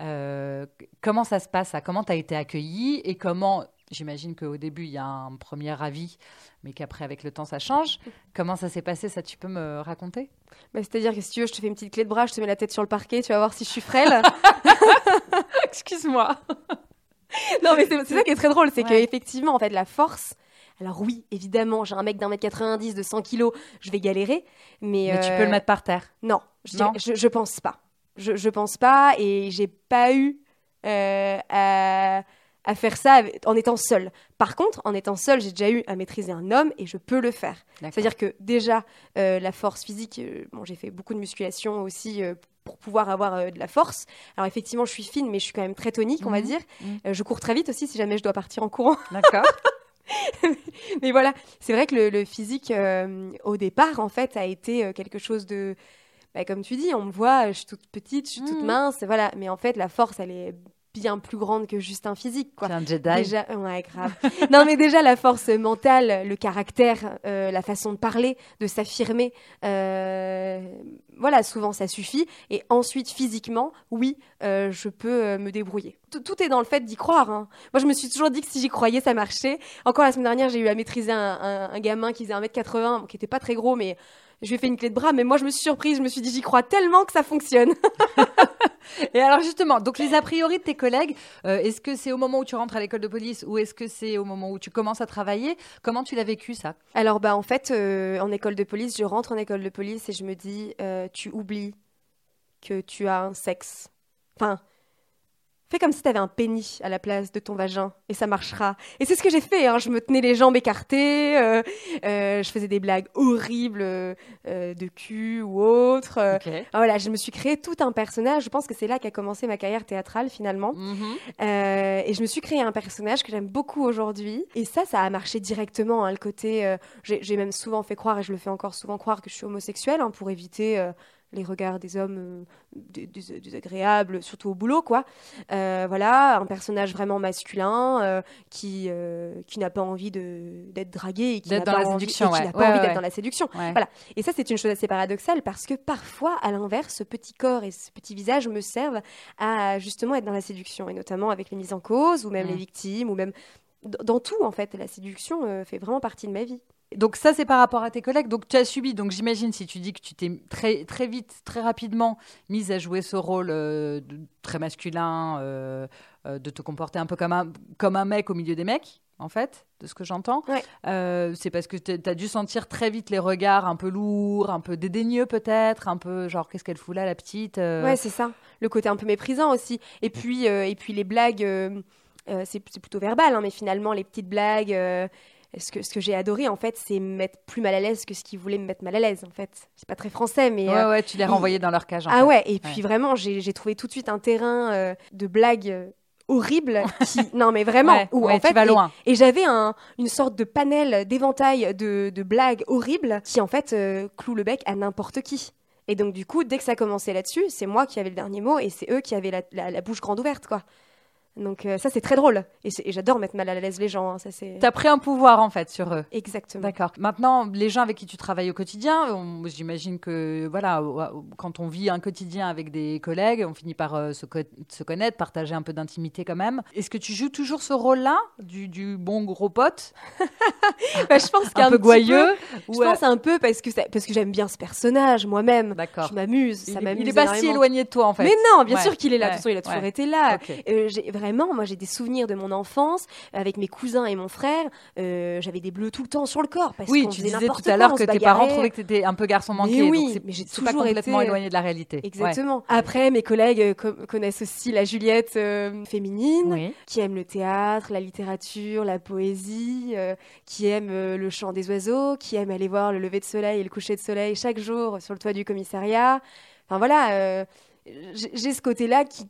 Euh, comment ça se passe ça? Comment tu as été accueillie? Et comment J'imagine qu'au début, il y a un premier avis, mais qu'après, avec le temps, ça change. Comment ça s'est passé Ça, tu peux me raconter? Bah, C'est-à-dire que si tu veux, je te fais une petite clé de bras, je te mets la tête sur le parquet, tu vas voir si je suis frêle. Excuse-moi. non, mais c'est ça qui est très drôle, c'est Ouais. qu'effectivement, en fait, la force. Alors oui, évidemment, j'ai un mec d'un mètre 90, de 100 kilos, je vais galérer, mais, Mais tu euh, peux le mettre par terre. Non, je, Non dirais- je, je pense pas. Je, je pense pas, et j'ai pas eu euh, à, à faire ça avec- en étant seule. Par contre, en étant seule, j'ai déjà eu à maîtriser un homme, et je peux le faire. C'est-à-dire que déjà, euh, la force physique, euh, bon, j'ai fait beaucoup de musculation aussi euh, pour pouvoir avoir euh, de la force. Alors effectivement, je suis fine, mais je suis quand même très tonique, on va Mhm. dire. Mhm. Euh, je cours très vite aussi si jamais je dois partir en courant. D'accord. mais voilà, c'est vrai que le, le physique, euh, au départ, en fait, a été quelque chose de... bah, comme tu dis, on me voit, je suis toute petite, je suis toute Mhm. mince, voilà. Mais en fait, la force, elle est bien plus grande que juste un physique, quoi. Un Jedi. Déjà, ouais, grave. non, mais déjà, la force mentale, le caractère, euh, la façon de parler, de s'affirmer, euh, voilà, souvent ça suffit. Et ensuite, physiquement, oui, euh, je peux euh, me débrouiller. Tout, tout est dans le fait d'y croire. hein. Moi, je me suis toujours dit que si j'y croyais, ça marchait. Encore la semaine dernière, j'ai eu à maîtriser un, un- un gamin qui faisait 1m80, bon, qui était pas très gros, mais je lui ai fait une clé de bras. Mais moi, je me suis surprise, je me suis dit, j'y crois tellement que ça fonctionne. Et alors justement, donc les a priori de tes collègues, euh, est-ce que c'est au moment où tu rentres à l'école de police ou est-ce que c'est au moment où tu commences à travailler? Comment tu l'as vécu ça? Alors, bah, en fait, euh, en école de police, je rentre en école de police et je me dis, euh, tu oublies que tu as un sexe. Enfin, fais comme si tu avais un pénis à la place de ton vagin et ça marchera. Et c'est ce que j'ai fait. hein. Je me tenais les jambes écartées, euh, euh, je faisais des blagues horribles euh, de cul ou autre. Voilà, je me suis créé tout un personnage. Je pense que c'est là qu'a commencé ma carrière théâtrale finalement. Mhm. Et je me suis créé un personnage que j'aime beaucoup aujourd'hui. Et ça, ça a marché directement. hein, le côté, j'ai même souvent fait croire, et je le fais encore souvent croire, que je suis homosexuelle hein, pour éviter les regards des hommes désagréables, surtout au boulot, quoi. voilà, un personnage vraiment masculin qui, qui n'a pas envie d'être dragué et qui n'a pas, envie, séduction, pas envie d'être dans la séduction. Voilà. Et ça, c'est une chose assez paradoxale parce que parfois, à l'inverse, ce petit corps et ce petit visage me servent à justement être dans la séduction, et notamment avec les mises en cause, ou même les mm. victimes, ou même dans tout, en fait. La séduction euh, fait vraiment partie de ma vie. Donc ça, c'est par rapport à tes collègues. Donc tu as subi, donc j'imagine, si tu dis que tu t'es très, très vite, très rapidement mise à jouer ce rôle euh, très masculin, euh, de te comporter un peu comme un, comme un mec au milieu des mecs, en fait, de ce que j'entends. c'est parce que tu as dû sentir très vite les regards un peu lourds, un peu dédaigneux peut-être, un peu genre qu'est-ce qu'elle fout là, la petite Ouais, c'est ça. Le côté un peu méprisant aussi. Et puis, et puis les blagues euh, c'est plutôt verbal, hein, mais finalement, les petites blagues. Euh, ce que, ce que j'ai adoré, en fait, c'est me mettre plus mal à l'aise que ce qu'ils voulaient me mettre mal à l'aise, en fait. C'est pas très français, mais. Ouais, euh, ouais, tu les renvoyais dans leur cage. En ah ouais, et puis vraiment, j'ai trouvé tout de suite un terrain de blagues horribles. Qui... non, mais vraiment. où, en fait, tu vas loin. Et, j'avais un, une sorte de panel, d'éventail de, de, blagues horribles qui, en fait, clouent le bec à n'importe qui. Et donc, du coup, dès que ça commençait là-dessus, c'est moi qui avais le dernier mot et c'est eux qui avaient la, la, la bouche grande ouverte, quoi. Donc euh, ça c'est très drôle et, j'adore mettre mal à l'aise les gens. Hein, ça c'est. T'as pris un pouvoir en fait sur eux. Exactement. D'accord. Maintenant les gens avec qui tu travailles au quotidien, j'imagine que voilà quand on vit un quotidien avec des collègues, on finit par euh, se, se, connaître, partager un peu d'intimité quand même. Est-ce que tu joues toujours ce rôle-là du, du, bon gros pote? Bah, Je pense qu'un peu goyeux. je pense un peu parce que parce que j'aime bien ce personnage moi-même. D'accord. Je m'amuse, ça m'amuse. Il est pas si éloigné de toi en fait. Mais non, bien sûr qu'il est là. De toute façon, il a toujours été là. Euh, vraiment, moi j'ai des souvenirs de mon enfance avec mes cousins et mon frère. Euh, j'avais des bleus tout le temps sur le corps. Parce oui, tu disais tout à l'heure que tes parents trouvaient que tu étais un peu garçon manqué. Mais oui, mais j'ai toujours pas complètement éloigné de la réalité. Exactement. Après, mes collègues euh, connaissent aussi la Juliette euh, féminine, qui aime le théâtre, la littérature, la poésie, qui aime le chant des oiseaux, qui aime aller voir le lever de soleil et le coucher de soleil chaque jour sur le toit du commissariat. Enfin voilà, j'ai ce côté-là qui,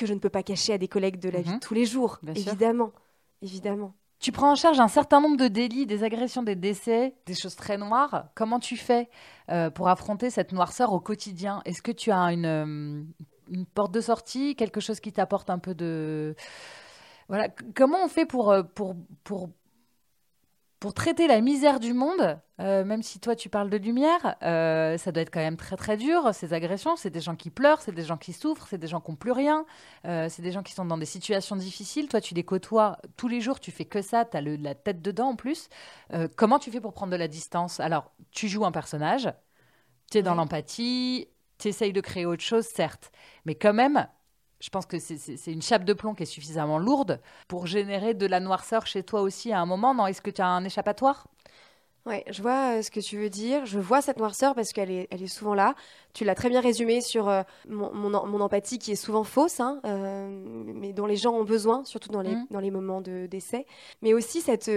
que je ne peux pas cacher à des collègues de la vie de mhm. tous les jours, évidemment. Évidemment. Tu prends en charge un certain nombre de délits, des agressions, des décès, des choses très noires. Comment tu fais euh, pour affronter cette noirceur au quotidien? Est-ce que tu as une, euh, une porte de sortie, quelque chose qui t'apporte un peu de... Voilà. Comment on fait pour, euh, pour, pour, pour traiter la misère du monde, euh, même si toi tu parles de lumière, euh, ça doit être quand même très très dur, ces agressions. C'est des gens qui pleurent, c'est des gens qui souffrent, c'est des gens qui n'ont plus rien, euh, c'est des gens qui sont dans des situations difficiles. Toi tu les côtoies tous les jours, tu fais que ça, tu as la tête dedans en plus. comment tu fais pour prendre de la distance? Alors tu joues un personnage, tu es dans l'empathie, tu essayes de créer autre chose, certes, mais quand même, je pense que c'est une chape de plomb qui est suffisamment lourde pour générer de la noirceur chez toi aussi à un moment. Non, est-ce que tu as un échappatoire? Ouais, je vois euh, ce que tu veux dire. Je vois cette noirceur parce qu'elle est, elle est souvent là. Tu l'as très bien résumé sur euh, mon, mon, empathie qui est souvent fausse, hein, euh, mais dont les gens ont besoin, surtout dans les, mmh. dans les moments de décès. Mais aussi cette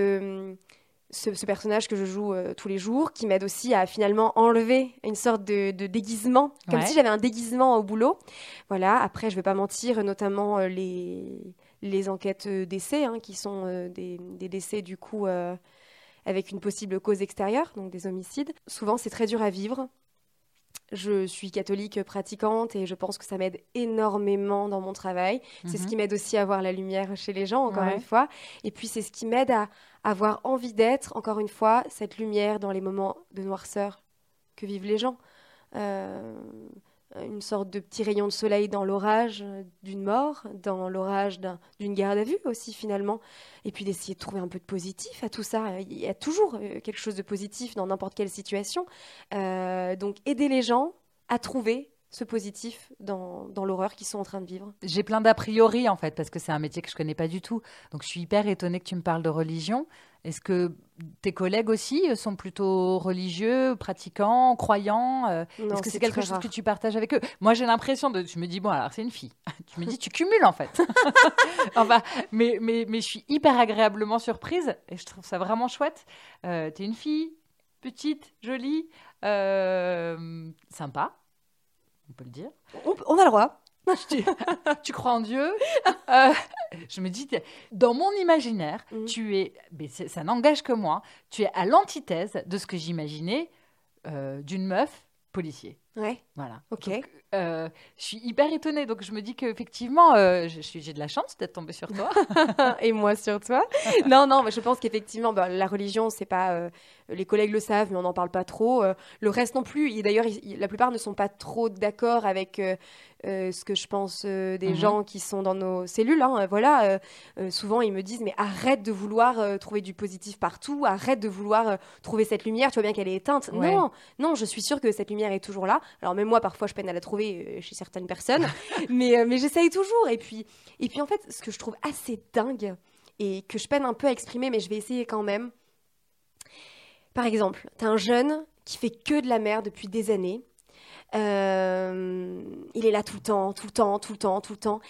ce, personnage que je joue euh, tous les jours, qui m'aide aussi à finalement enlever une sorte de, déguisement, comme si j'avais un déguisement au boulot. Voilà, après, je ne vais pas mentir, notamment euh, les, les enquêtes euh, d'essais, hein, qui sont des, des, décès du coup avec une possible cause extérieure, donc des homicides. Souvent, c'est très dur à vivre. Je suis catholique pratiquante et je pense que ça m'aide énormément dans mon travail. C'est ce mhm. qui m'aide aussi à voir la lumière chez les gens, encore une fois. Et puis c'est ce qui m'aide à avoir envie d'être, encore une fois, cette lumière dans les moments de noirceur que vivent les gens. Euh, une sorte de petit rayon de soleil dans l'orage d'une mort, dans l'orage d'une garde à vue aussi finalement, et puis d'essayer de trouver un peu de positif à tout ça. Il y a toujours euh, quelque chose de positif dans n'importe quelle situation. Euh, donc aider les gens à trouver ce positif dans, dans l'horreur qu'ils sont en train de vivre. J'ai plein d'a priori en fait, parce que c'est un métier que je connais pas du tout. Donc je suis hyper étonnée que tu me parles de religion. Est-ce que tes collègues aussi euh, sont plutôt religieux, pratiquants, croyants euh, Est-ce que c'est quelque chose que tu partages avec eux? Moi, j'ai l'impression de. Je me dis, bon, alors c'est une fille. tu me dis, tu cumules en fait. enfin, mais, mais, mais je suis hyper agréablement surprise et je trouve ça vraiment chouette. Euh, tu es une fille, petite, jolie, sympa on peut le dire. On, a le droit. tu crois en Dieu euh, Je me dis, dans mon imaginaire, mm. tu es, mais ça n'engage que moi, tu es à l'antithèse de ce que j'imaginais euh, d'une meuf policier. Ouais. Voilà. Ok. Donc, euh, je suis hyper étonnée. Donc, je me dis qu'effectivement, euh, j'ai de la chance d'être tombée sur toi. et moi sur toi. non, non, mais je pense qu'effectivement, bah, la religion, c'est pas. euh, les collègues le savent, mais on n'en parle pas trop. Euh, le reste non plus. Et D'ailleurs, la plupart ne sont pas trop d'accord avec ce que je pense des Mhm. gens qui sont dans nos cellules. hein. Voilà. souvent, ils me disent mais arrête de vouloir trouver du positif partout. Arrête de vouloir trouver cette lumière. Tu vois bien qu'elle est éteinte. Ouais. Non, non, je suis sûre que cette lumière est toujours là. Alors même moi, parfois, je peine à la trouver euh, chez certaines personnes, mais, euh, mais j'essaye toujours. Et puis, et puis, en fait, ce que je trouve assez dingue et que je peine un peu à exprimer, mais je vais essayer quand même. Par exemple, t'as un jeune qui fait que de la merde depuis des années. Euh, il est là tout le temps, tout le temps, tout le temps, tout le temps.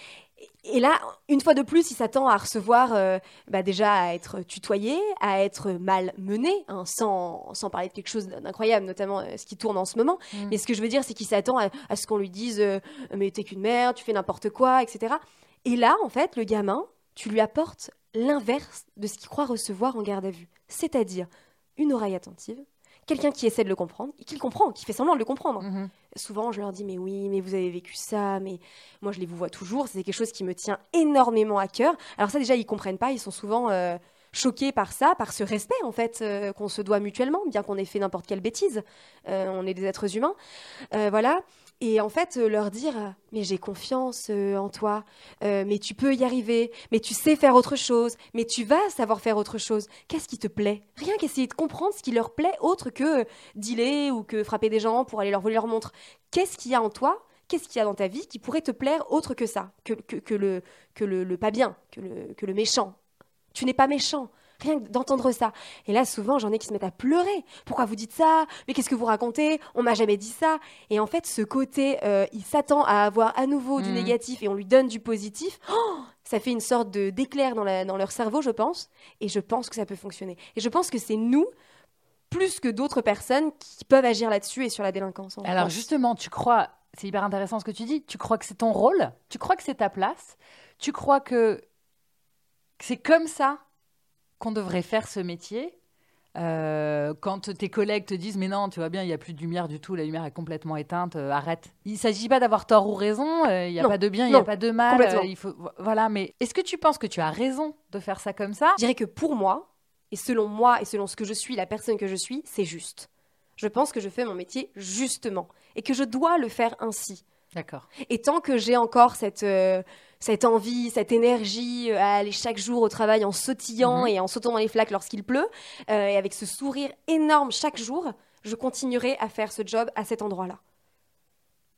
Et là, une fois de plus, il s'attend à recevoir euh, bah déjà à être tutoyé, à être mal mené, hein, sans, sans parler de quelque chose d'incroyable, notamment euh, ce qui tourne en ce moment. Mm. Mais ce que je veux dire, c'est qu'il s'attend à, à ce qu'on lui dise euh, Mais t'es qu'une merde, tu fais n'importe quoi, etc. Et là, en fait, le gamin, tu lui apportes l'inverse de ce qu'il croit recevoir en garde à vue. C'est-à-dire une oreille attentive, quelqu'un qui essaie de le comprendre, et qui le comprend, qui fait semblant de le comprendre. Mhm. Souvent, je leur dis, mais oui, mais vous avez vécu ça, mais moi, je les vous vois toujours, c'est quelque chose qui me tient énormément à cœur. Alors ça, déjà, ils comprennent pas, ils sont souvent euh, choqués par ça, par ce respect, en fait, euh, qu'on se doit mutuellement, bien qu'on ait fait n'importe quelle bêtise. Euh, on est des êtres humains. Voilà. Et en fait, euh, leur dire, mais j'ai confiance euh, en toi, euh, mais tu peux y arriver, mais tu sais faire autre chose, mais tu vas savoir faire autre chose. Qu'est-ce qui te plaît? Rien qu'essayer de comprendre ce qui leur plaît autre que dealer ou que frapper des gens pour aller leur voler leur montre. Qu'est-ce qu'il y a en toi? Qu'est-ce qu'il y a dans ta vie qui pourrait te plaire autre que ça, que, que, que le, que le, le pas bien, que le, que le méchant Tu n'es pas méchant. Rien que d'entendre ça. Et là, souvent, j'en ai qui se mettent à pleurer. Pourquoi vous dites ça? Mais qu'est-ce que vous racontez? On m'a jamais dit ça. Et en fait, ce côté, euh, il s'attend à avoir à nouveau du Mhm. négatif et on lui donne du positif. Oh ça fait une sorte de d'éclair dans, la- dans leur cerveau, je pense. Et je pense que ça peut fonctionner. Et je pense que c'est nous, plus que d'autres personnes, qui peuvent agir là-dessus et sur la délinquance. Alors justement, tu crois, c'est hyper intéressant ce que tu dis, tu crois que c'est ton rôle, tu crois que c'est ta place, tu crois que c'est comme ça? Qu'on devrait faire ce métier Euh, quand tes collègues te disent mais non tu vois bien il y a plus de lumière du tout la lumière est complètement éteinte euh, arrête. Il s'agit pas d'avoir tort ou raison euh, il y a Non, pas de bien il y a pas de mal il faut voilà mais est-ce que tu penses que tu as raison de faire ça comme ça? Je dirais que pour moi, et selon moi, et selon ce que je suis, la personne que je suis, c'est juste. Je pense que je fais mon métier justement, et que je dois le faire ainsi. d'accord. Et tant que j'ai encore cette, cette envie, cette énergie euh, à aller chaque jour au travail en sautillant Mhm. et en sautant dans les flaques lorsqu'il pleut, euh, et avec ce sourire énorme chaque jour, je continuerai à faire ce job à cet endroit-là.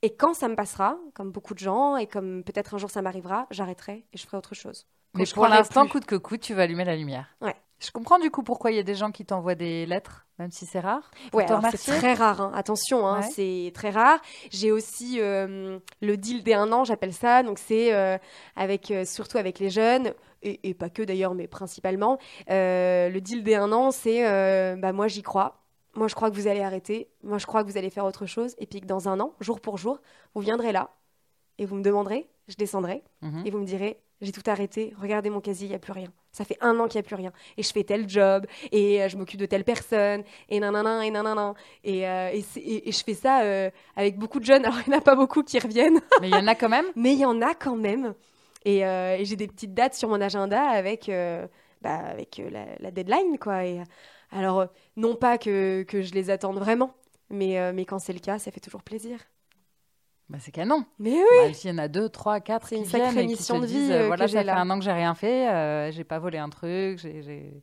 Et quand ça me passera, comme beaucoup de gens, et comme peut-être un jour ça m'arrivera, j'arrêterai et je ferai autre chose. Mais je pour l'instant coûte que coûte tu vas allumer la lumière Ouais. Je comprends du coup pourquoi il y a des gens qui t'envoient des lettres même si c'est rare alors c'est très rare, hein. attention, hein, Ouais. c'est très rare. J'ai aussi euh, le deal des un an, j'appelle ça, donc c'est euh, avec euh, surtout avec les jeunes et, et pas que d'ailleurs, mais principalement. Le deal des un an, c'est bah moi j'y crois. Moi je crois que vous allez arrêter. Moi je crois que vous allez faire autre chose. Et puis que dans un an, jour pour jour, vous viendrez là et vous me demanderez, je descendrai Mhm. et vous me direz j'ai tout arrêté, regardez mon casier, il n'y a plus rien. Ça fait un an qu'il n'y a plus rien. Et je fais tel job, et euh, je m'occupe de telle personne, et nanana, et nanana. Et, euh, et, c'est- et- et je fais ça euh, avec beaucoup de jeunes. Alors, il n'y en a pas beaucoup qui reviennent, mais il y en a quand même? Mais il y en a quand même. Et, euh, j'ai des petites dates sur mon agenda avec, bah, avec la, la deadline, quoi. Et, alors, non pas que, que je les attende vraiment, mais, mais quand c'est le cas, ça fait toujours plaisir. Bah, c'est canon Mais oui Bah, S'il y en a deux, trois, quatre C'est qui une sacrée viennent et qui mission te de disent, vie, euh, voilà, ça j'ai fait là. un an que j'ai rien fait, euh, j'ai pas volé un truc, j'ai, j'ai-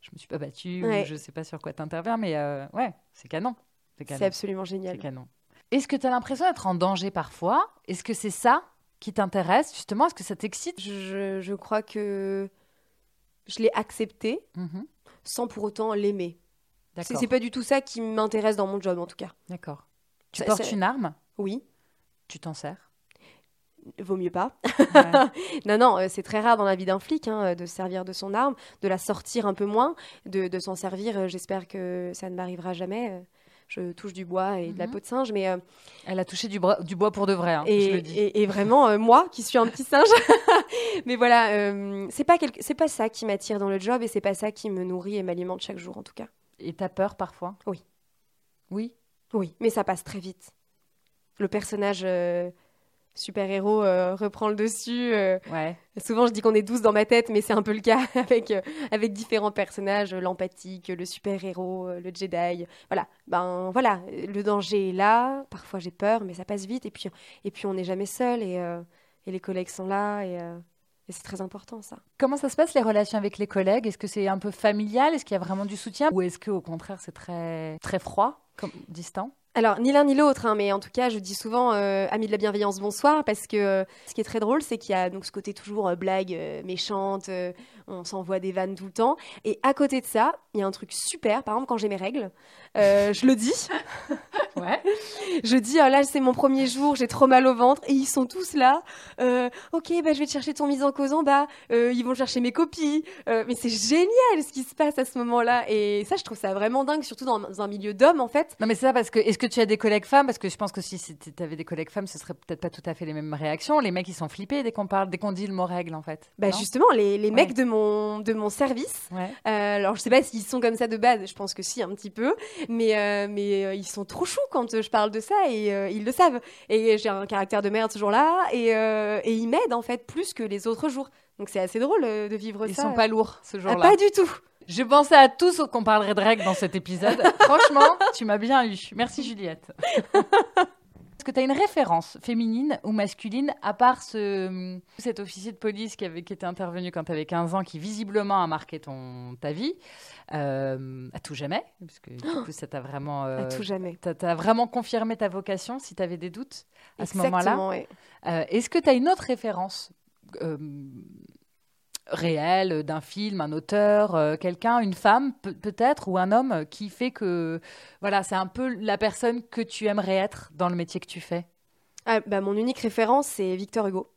je me suis pas battue, Ouais. ou je sais pas sur quoi t'interviens, mais euh, ouais, c'est canon. C'est C'est canon. absolument C'est génial. canon. Est-ce que tu as l'impression d'être en danger parfois? Est-ce que c'est ça qui t'intéresse? Justement Est-ce que ça t'excite? Je, je crois que je l'ai accepté Mhm. sans pour autant l'aimer. C'est D'accord. c'est pas du tout ça qui m'intéresse dans mon job, en tout cas. D'accord. Tu Ça- portes une arme? Oui, Tu t'en sers? Vaut mieux pas. Ouais. Non, non, euh, c'est très rare dans la vie d'un flic hein, euh, de se servir de son arme, de la sortir un peu moins, de, de s'en servir. euh, J'espère que ça ne m'arrivera jamais. Je touche du bois et de la Mhm. peau de singe, mais euh, Elle a touché du, bois pour de vrai, hein, et, je le dis. et- et vraiment euh, moi qui suis un petit singe. mais voilà, euh, c'est pas c'est pas ça qui m'attire dans le job et c'est pas ça qui me nourrit et m'alimente chaque jour en tout cas. Et t'as peur parfois? Oui. Oui? Oui, mais ça passe très vite. Le personnage euh, super-héros euh, reprend le dessus. euh. Ouais. Souvent, je dis qu'on est 12 dans ma tête, mais c'est un peu le cas avec, avec différents personnages, l'empathique, le super-héros, le Jedi. Voilà, ben voilà, le danger est là. Parfois, j'ai peur, mais ça passe vite. Et puis, et puis on n'est jamais seul et, et les collègues sont là et, et c'est très important ça. Comment ça se passe les relations avec les collègues? Est-ce que c'est un peu familial? Est-ce qu'il y a vraiment du soutien? Ou est-ce qu'au contraire c'est très, très froid, comme, distant? Alors, ni l'un ni l'autre, hein, mais en tout cas, je dis souvent euh, amis de la bienveillance, bonsoir, parce que euh, ce qui est très drôle, c'est qu'il y a donc ce côté toujours euh, blague euh, méchante, on s'envoie des vannes tout le temps. Et à côté de ça, il y a un truc super, par exemple, quand j'ai mes règles, euh, je le dis, Ouais. je dis, ah, là, c'est mon premier jour, j'ai trop mal au ventre, et ils sont tous là. euh, ok, bah, je vais te chercher ton mise en cause en bas, euh, ils vont chercher mes copies. Mais c'est génial ce qui se passe à ce moment-là. Et ça, je trouve ça vraiment dingue, surtout dans un milieu d'hommes, en fait. Non mais c'est ça parce que est-ce que tu as des collègues femmes? Parce que je pense que si tu avais des collègues femmes, ce serait peut-être pas tout à fait les mêmes réactions. Les mecs ils sont flippés dès qu'on parle, dès qu'on dit le mot règle en fait. Bah justement, les, les Ouais. mecs de mon, de mon service, Ouais. alors je sais pas s'ils sont comme ça de base, je pense que si, un petit peu, mais, euh, mais euh, ils sont trop choux quand je parle de ça et euh, ils le savent. Et j'ai un caractère de merde ce jour-là et, et ils m'aident en fait plus que les autres jours. Donc c'est assez drôle de vivre Ils ça. sont pas lourds ce Ah, jour-là. pas du tout. Je pensais à tout sauf qu'on parlerait de règles dans cet épisode. Franchement, tu m'as bien eu. Merci Juliette. Est-ce que tu as une référence féminine ou masculine, à part ce, cet officier de police qui, avait, qui était intervenu quand tu avais 15 ans, qui visiblement a marqué ton, ta vie, euh, à tout jamais, parce que du coup, ça t'a vraiment, euh, à tout jamais. t'as- t'as vraiment confirmé ta vocation si tu avais des doutes à ce moment-là. Euh, Est-ce que tu as une autre référence euh, réelle d'un film, un auteur, euh, quelqu'un, une femme pe- peut-être, ou un homme euh, qui fait que voilà, c'est un peu la personne que tu aimerais être dans le métier que tu fais Ah, bah, mon unique référence, c'est Victor Hugo.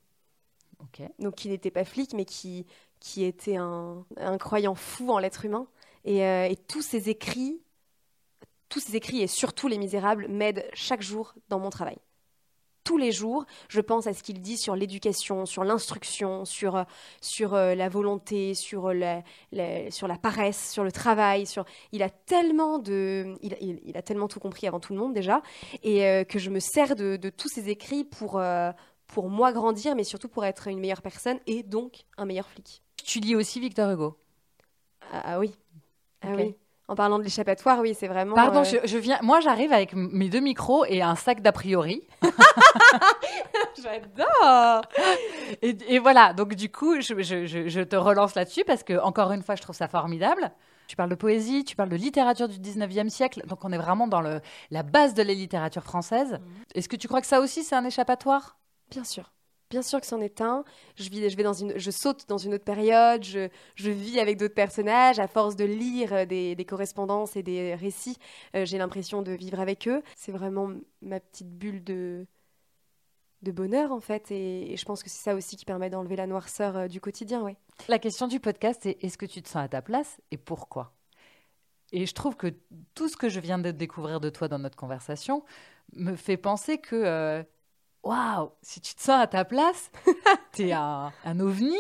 Ok. donc qui n'était pas flic, mais qui, qui était un, un croyant fou en l'être humain. Et, euh, et tous ses écrits, tous ses écrits et surtout Les Misérables m'aident chaque jour dans mon travail. Tous les jours, je pense à ce qu'il dit sur l'éducation, sur l'instruction, sur, euh, sur euh, la volonté, sur la, la- sur la paresse, sur le travail. Sur... Il, a tellement de... il, il- il a tellement tout compris avant tout le monde déjà, et euh, que je me sers de, de tous ses écrits pour, euh, pour moi grandir, mais surtout pour être une meilleure personne et donc un meilleur flic. Tu lis aussi Victor Hugo? Ah, ah oui. Ah oui. En parlant de l'échappatoire, oui, c'est vraiment. Pardon, euh, je, je viens. Moi, j'arrive avec mes deux micros et un sac d'a priori. J'adore Et, et voilà, donc du coup, je, je- je- je te relance là-dessus parce que, encore une fois, je trouve ça formidable. Tu parles de poésie, tu parles de littérature du 19e siècle, donc on est vraiment dans le, la base de la littérature française. Est-ce que tu crois que ça aussi, c'est un échappatoire? Bien sûr. Bien sûr que c'en est un. Je, vis, je, vais dans une, je saute dans une autre période, je, je vis avec d'autres personnages. À force de lire euh, des, des correspondances et des récits, euh, j'ai l'impression de vivre avec eux. C'est vraiment ma petite bulle de, de bonheur, en fait. Et, et je pense que c'est ça aussi qui permet d'enlever la noirceur euh, du quotidien, oui. La question du podcast, c'est est-ce que tu te sens à ta place et pourquoi? Et je trouve que tout ce que je viens de découvrir de toi dans notre conversation me fait penser que, euh, waouh, si tu te sens à ta place, t'es un, un ovni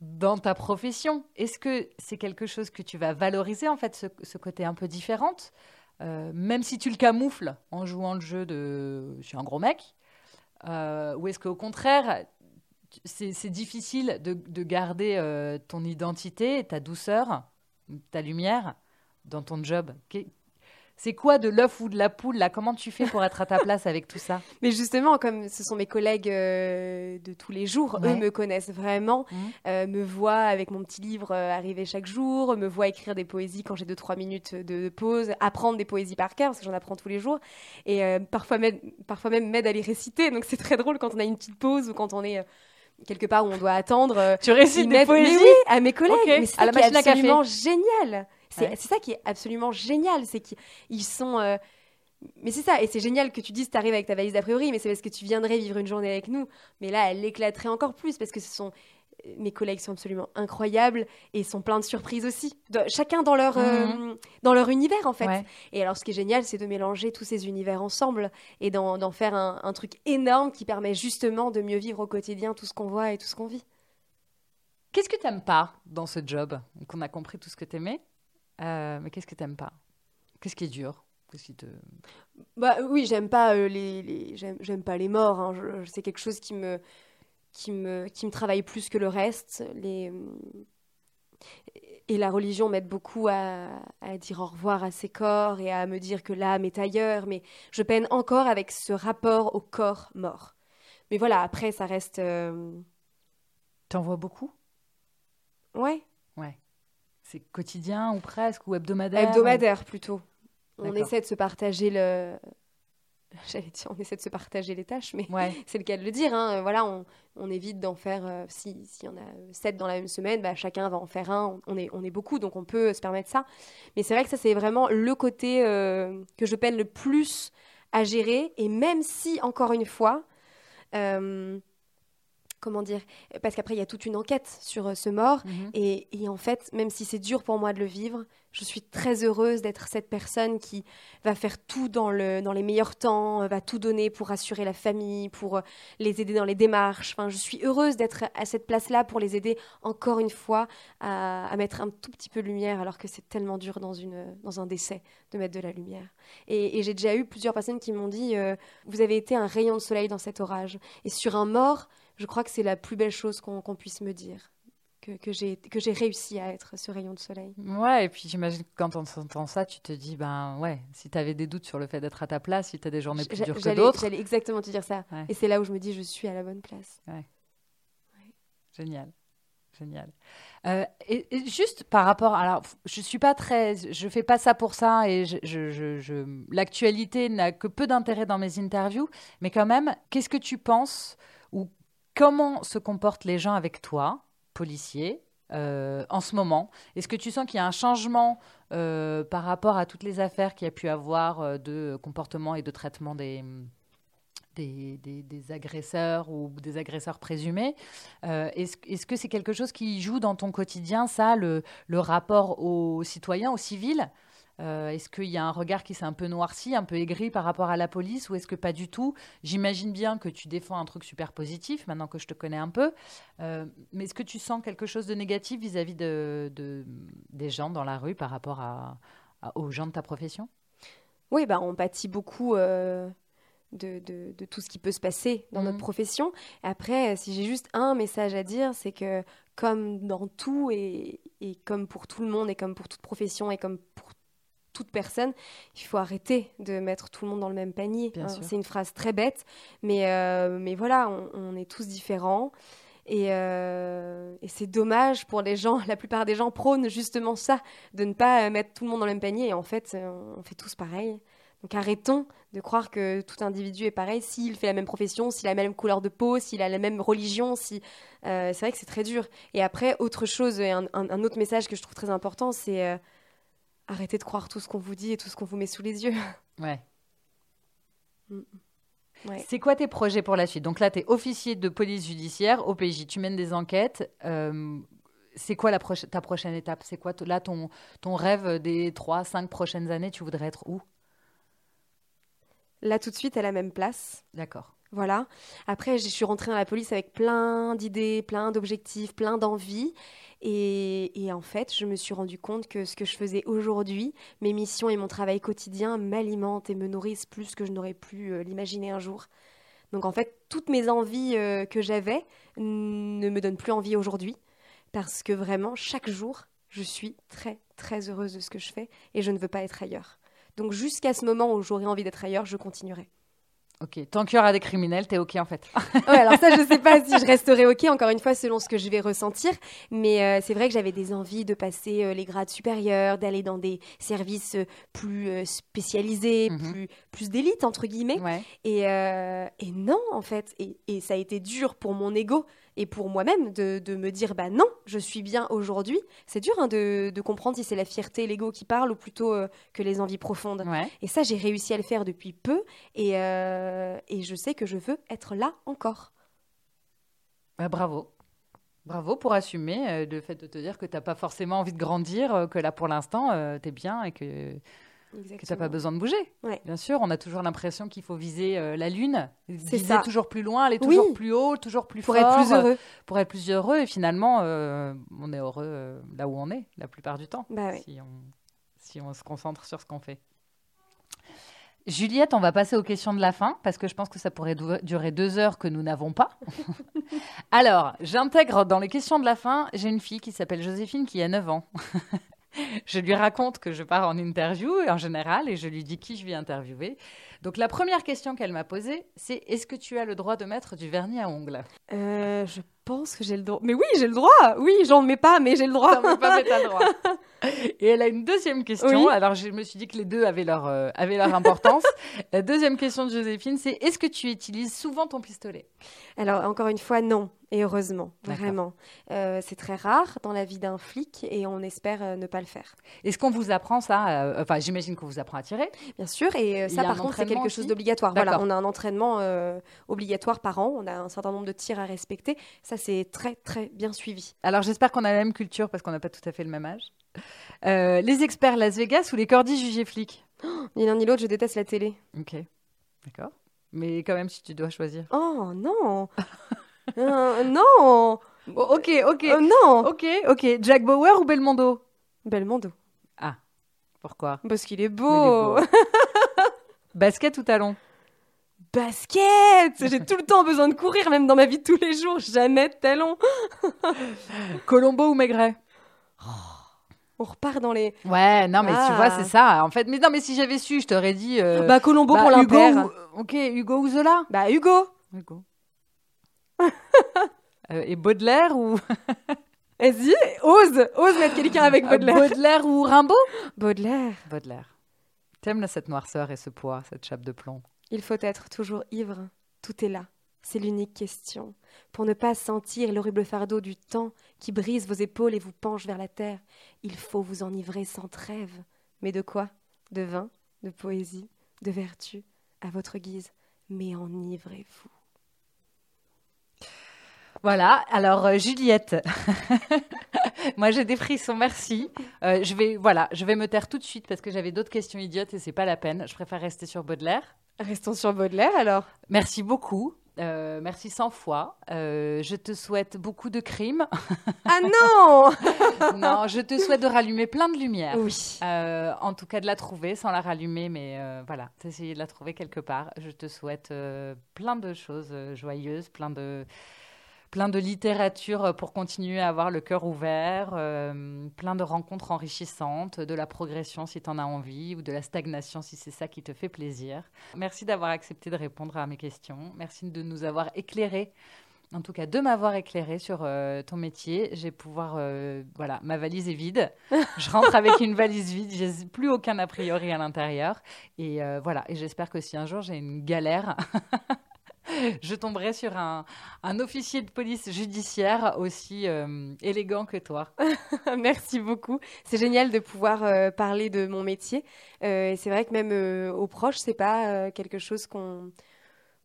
dans ta profession. Est-ce que c'est quelque chose que tu vas valoriser, en fait, ce, ce côté un peu différente? Euh, même si tu le camoufles en jouant le jeu de je suis un gros mec, ou est-ce qu'au contraire, c'est difficile de, de garder euh, ton identité, ta douceur, ta lumière dans ton job? C'est quoi de l'œuf ou de la poule là? Comment tu fais pour être à ta place avec tout ça? Mais justement, comme ce sont mes collègues euh, de tous les jours, Ouais. eux me connaissent vraiment, Mhm. euh, me voient avec mon petit livre euh, arriver chaque jour, me voient écrire des poésies quand j'ai 2-3 minutes de pause, apprendre des poésies par cœur, parce que j'en apprends tous les jours, et parfois, m'aide- parfois même m'aide à les réciter. Donc c'est très drôle quand on a une petite pause ou quand on est quelque part où on doit attendre. Tu récites des poésies Mais oui, à mes collègues. Mais c'est à la à café. absolument génial. C'est Ouais. ça qui est absolument génial, c'est qu'ils sont. euh, mais c'est ça, et c'est génial que tu dises tu arrives avec ta valise d'a priori, mais c'est parce que tu viendrais vivre une journée avec nous. Mais là, elle l'éclaterait encore plus parce que ce sont mes collègues sont absolument incroyables et sont pleins de surprises aussi. De- chacun dans leur euh, dans leur univers en fait. Ouais. Et alors, ce qui est génial, c'est de mélanger tous ces univers ensemble et d'en faire un, un truc énorme qui permet justement de mieux vivre au quotidien tout ce qu'on voit et tout ce qu'on vit. Qu'est-ce que t'aimes pas dans ce job? Donc on a compris tout ce que t'aimais, euh, mais qu'est-ce que t'aimes pas? Qu'est-ce qui est dur? Qu'est-ce qui te... Bah oui, j'aime pas les, les j'aime pas les morts. Hein. c'est quelque chose qui me qui me qui me travaille plus que le reste. Les et la religion m'aide beaucoup à, à, dire au revoir à ces corps et à me dire que l'âme est ailleurs, mais je peine encore avec ce rapport au corps mort. Mais voilà, après, ça reste. Euh... T'en vois beaucoup? Ouais. C'est quotidien ou presque, ou hebdomadaire Hebdomadaire plutôt. On essaie de se partager le, j'allais dire, on essaie de se partager les tâches, mais c'est le cas de le dire. Hein. Voilà, on, évite d'en faire, euh, s'il y en a sept dans la même semaine, bah, chacun va en faire un. On est, on est beaucoup, donc on peut se permettre ça. Mais c'est vrai que ça, c'est vraiment le côté euh, que je peine le plus à gérer. Et même si, encore une fois, euh, comment dire Parce qu'après, il y a toute une enquête sur euh, ce mort. Mhm. et, en fait, même si c'est dur pour moi de le vivre, je suis très heureuse d'être cette personne qui va faire tout dans, le, dans les meilleurs temps, euh, va tout donner pour assurer la famille, pour euh, les aider dans les démarches. Enfin, je suis heureuse d'être à cette place-là pour les aider, encore une fois, à, mettre un tout petit peu de lumière, alors que c'est tellement dur dans, une, dans un décès de mettre de la lumière. Et, j'ai déjà eu plusieurs personnes qui m'ont dit Vous avez été un rayon de soleil dans cet orage. Et sur un mort, je crois que c'est la plus belle chose qu'on puisse me dire. Que, que j'ai réussi à être ce rayon de soleil. Ouais, et puis j'imagine que quand on entend ça, tu te dis, ben ouais, si tu avais des doutes sur le fait d'être à ta place, si tu as des journées plus dures que d'autres. J'allais exactement te dire ça. Et c'est là où je me dis, je suis à la bonne place. Ouais. Génial. Génial. Euh, et, juste par rapport, alors je suis pas très, je fais pas ça pour ça et je, je, je, l'actualité n'a que peu d'intérêt dans mes interviews, mais quand même, qu'est-ce que tu penses Comment se comportent les gens avec toi, policier, euh, en ce moment? Est-ce que tu sens qu'il y a un changement euh, par rapport à toutes les affaires qu'il y a pu avoir euh, de comportement et de traitement des, agresseurs ou des agresseurs présumés? Est-ce est -ce que c'est quelque chose qui joue dans ton quotidien, ça, le, le rapport aux citoyens, aux civils euh, est-ce qu'il y a un regard qui s'est un peu noirci, un peu aigri par rapport à la police ou est-ce que pas du tout? J'imagine bien que tu défends un truc super positif maintenant que je te connais un peu. Euh, mais est-ce que tu sens quelque chose de négatif vis-à-vis de, des gens dans la rue par rapport à, aux gens de ta profession? Oui, bah, on pâtit beaucoup. Euh, de, de, tout ce qui peut se passer dans notre mmh. profession. Après, si j'ai juste un message à dire, c'est que comme dans tout et, et, comme pour tout le monde et comme pour toute profession et comme pour toute personne, il faut arrêter de mettre tout le monde dans le même panier. Hein. C'est une phrase très bête, mais, euh, mais voilà, on, est tous différents. Euh, et, c'est dommage pour les gens, la plupart des gens prônent justement ça, de ne pas euh, mettre tout le monde dans le même panier. Et en fait, on fait tous pareil. Donc arrêtons de croire que tout individu est pareil s'il fait la même profession, s'il a la même couleur de peau, s'il a la même religion. Si, c'est vrai que c'est très dur. Et après, autre chose, un, un, autre message que je trouve très important, c'est arrêtez de croire tout ce qu'on vous dit et tout ce qu'on vous met sous les yeux. Mm. Ouais. C'est quoi tes projets pour la suite? Donc là, tu es officier de police judiciaire au PJ, tu mènes des enquêtes. Euh, c'est quoi la ta prochaine étape? C'est quoi là ton, ton rêve des 3, 5 prochaines années? Tu voudrais être où? Là, tout de suite, à la même place. D'accord. Voilà. Après, je suis rentrée dans la police avec plein d'idées, plein d'objectifs, plein d'envies. Et, en fait, je me suis rendu compte que ce que je faisais aujourd'hui, mes missions et mon travail quotidien m'alimentent et me nourrissent plus que je n'aurais pu euh, l'imaginer un jour. Donc en fait, toutes mes envies euh, que j'avais ne me donnent plus envie aujourd'hui, parce que vraiment, chaque jour, je suis très très heureuse de ce que je fais et je ne veux pas être ailleurs. Donc jusqu'à ce moment où j'aurai envie d'être ailleurs, je continuerai. Ok, tant qu'il y aura des criminels, t'es ok en fait. ouais, alors ça, je sais pas si je resterai ok, encore une fois, selon ce que je vais ressentir. Mais euh, c'est vrai que j'avais des envies de passer euh, les grades supérieurs, d'aller dans des services euh, plus spécialisés, mhm. plus, plus d'élite, entre guillemets. Et, et, non, en fait. Et, et, ça a été dur pour mon ego et pour moi-même de, de, me dire bah non, je suis bien aujourd'hui. C'est dur hein, de, de, comprendre si c'est la fierté l'ego qui parlent ou plutôt euh, que les envies profondes. Et ça, j'ai réussi à le faire depuis peu et, euh, et je sais que je veux être là encore. Bah, bravo. Bravo pour assumer euh, le fait de te dire que tu n'as pas forcément envie de grandir, que là pour l'instant tu es bien et que que tu n'as pas besoin de bouger. Bien sûr, on a toujours l'impression qu'il faut viser euh, la lune, viser toujours plus loin, aller toujours plus haut, toujours plus pour fort. Pour être plus heureux. pour être plus heureux. Et finalement, euh, on est heureux euh, là où on est, la plupart du temps, bah si, on, si on se concentre sur ce qu'on fait. Juliette, on va passer aux questions de la fin parce que je pense que ça pourrait du- durer deux heures que nous n'avons pas. Alors, j'intègre dans les questions de la fin, j'ai une fille qui s'appelle Joséphine qui a 9 ans. je lui raconte que je pars en interview en général et je lui dis qui je vais interviewer. Donc la première question qu'elle m'a posée, c'est est-ce que tu as le droit de mettre du vernis à ongles? Euh, je pense que j'ai le droit. Mais oui, j'ai le droit. Oui, j'en mets pas, mais j'ai le droit. T'en veux pas, mais t'as le droit. Et elle a une deuxième question. Oui. Alors, je me suis dit que les deux avaient leur, euh, avaient leur importance. La deuxième question de Joséphine, c'est est-ce que tu utilises souvent ton pistolet? Alors, encore une fois, non. Et heureusement, vraiment. Euh, c'est très rare dans la vie d'un flic et on espère euh, ne pas le faire. Est-ce qu'on vous apprend ça? Enfin, j'imagine qu'on vous apprend à tirer. Bien sûr, et euh, ça, par contre, c'est entraînement quelque chose d'obligatoire. Voilà, on a un entraînement euh, obligatoire par an. On a un certain nombre de tirs à respecter. Ça, c'est très, très bien suivi. Alors, j'espère qu'on a la même culture parce qu'on n'a pas tout à fait le même âge. Euh, les experts Las Vegas ou les cordis jugés flics? Ni l'un ni l'autre, je déteste la télé. Ok, d'accord. Mais quand même, si tu dois choisir. Oh non Euh, Non Oh, ok, ok. Euh, Non Ok, ok. Jack Bauer ou Belmondo? Belmondo. Pourquoi? Parce qu'il est Il est beau. Basket ou talon Basket J'ai tout le temps besoin de courir, même dans ma vie de tous les jours. Jamais de talons. Colombo ou Maigret? On repart dans les... Ouais, non, mais tu Ah. vois, c'est ça. En fait, mais non, mais si j'avais su, je t'aurais dit. euh, bah, Colombo bah, pour l'impair. ou- Ok, Hugo ou Zola? Bah, Hugo Hugo. Euh, et Baudelaire ou Vas-y, ose Ose mettre quelqu'un avec Euh, Baudelaire. Baudelaire ou Rimbaud? Baudelaire. Baudelaire. T'aimes cette noirceur et ce poids, cette chape de plomb? Il faut être toujours ivre. Tout est là. C'est l'unique question. Pour ne pas sentir l'horrible fardeau du temps qui brise vos épaules et vous penche vers la terre, il faut vous enivrer sans trêve. Mais de quoi? De vin, de poésie, de vertu, à votre guise. Mais enivrez-vous. Voilà, alors euh, Juliette, moi j'ai des frissons, merci. Euh, je vais, voilà, je vais me taire tout de suite parce que j'avais d'autres questions idiotes et c'est pas la peine. Je préfère rester sur Baudelaire. Restons sur Baudelaire alors. Merci beaucoup. Euh, merci 100 fois. Euh, je te souhaite beaucoup de crimes. Ah non non, je te souhaite de rallumer plein de lumière. Oui. Euh, en tout cas, de la trouver sans la rallumer, mais voilà, d'essayer de la trouver quelque part. Je te souhaite plein de choses joyeuses, plein de, plein de littérature euh, pour continuer à avoir le cœur ouvert, euh, plein de rencontres enrichissantes, de la progression si tu en as envie, ou de la stagnation si c'est ça qui te fait plaisir. Merci d'avoir accepté de répondre à mes questions. Merci de nous avoir éclairés en tout cas de m'avoir éclairé sur euh, ton métier. Je vais pouvoir, euh, voilà, ma valise est vide. Je rentre avec une valise vide, j'ai plus aucun a priori à l'intérieur. Et euh, voilà, et j'espère que si un jour j'ai une galère, je tomberai sur un, officier de police judiciaire aussi euh, élégant que toi. Merci beaucoup. C'est génial de pouvoir euh, parler de mon métier. Euh, et c'est vrai que même aux proches, c'est pas quelque chose qu'on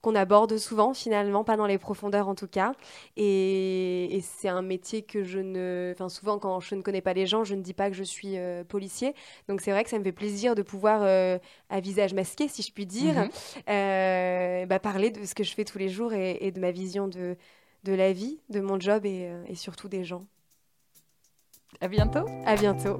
qu'on aborde souvent finalement, pas dans les profondeurs en tout cas. Et, et c'est un métier que je ne... Enfin souvent quand je ne connais pas les gens, je ne dis pas que je suis euh, policier. Donc c'est vrai que ça me fait plaisir de pouvoir, euh, à visage masqué si je puis dire, Mhm. euh, bah, parler de ce que je fais tous les jours et, et de ma vision de, de la vie, de mon job et, et surtout des gens. À bientôt. À bientôt.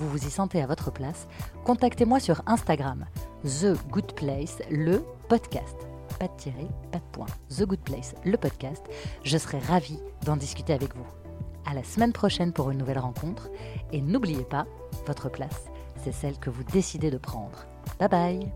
vous vous y sentez à votre place, contactez-moi sur Instagram, The Good Place, le podcast. Pas de tirer, pas de point. The Good Place, le podcast. Je serai ravie d'en discuter avec vous. À la semaine prochaine pour une nouvelle rencontre. Et n'oubliez pas, votre place, c'est celle que vous décidez de prendre. Bye bye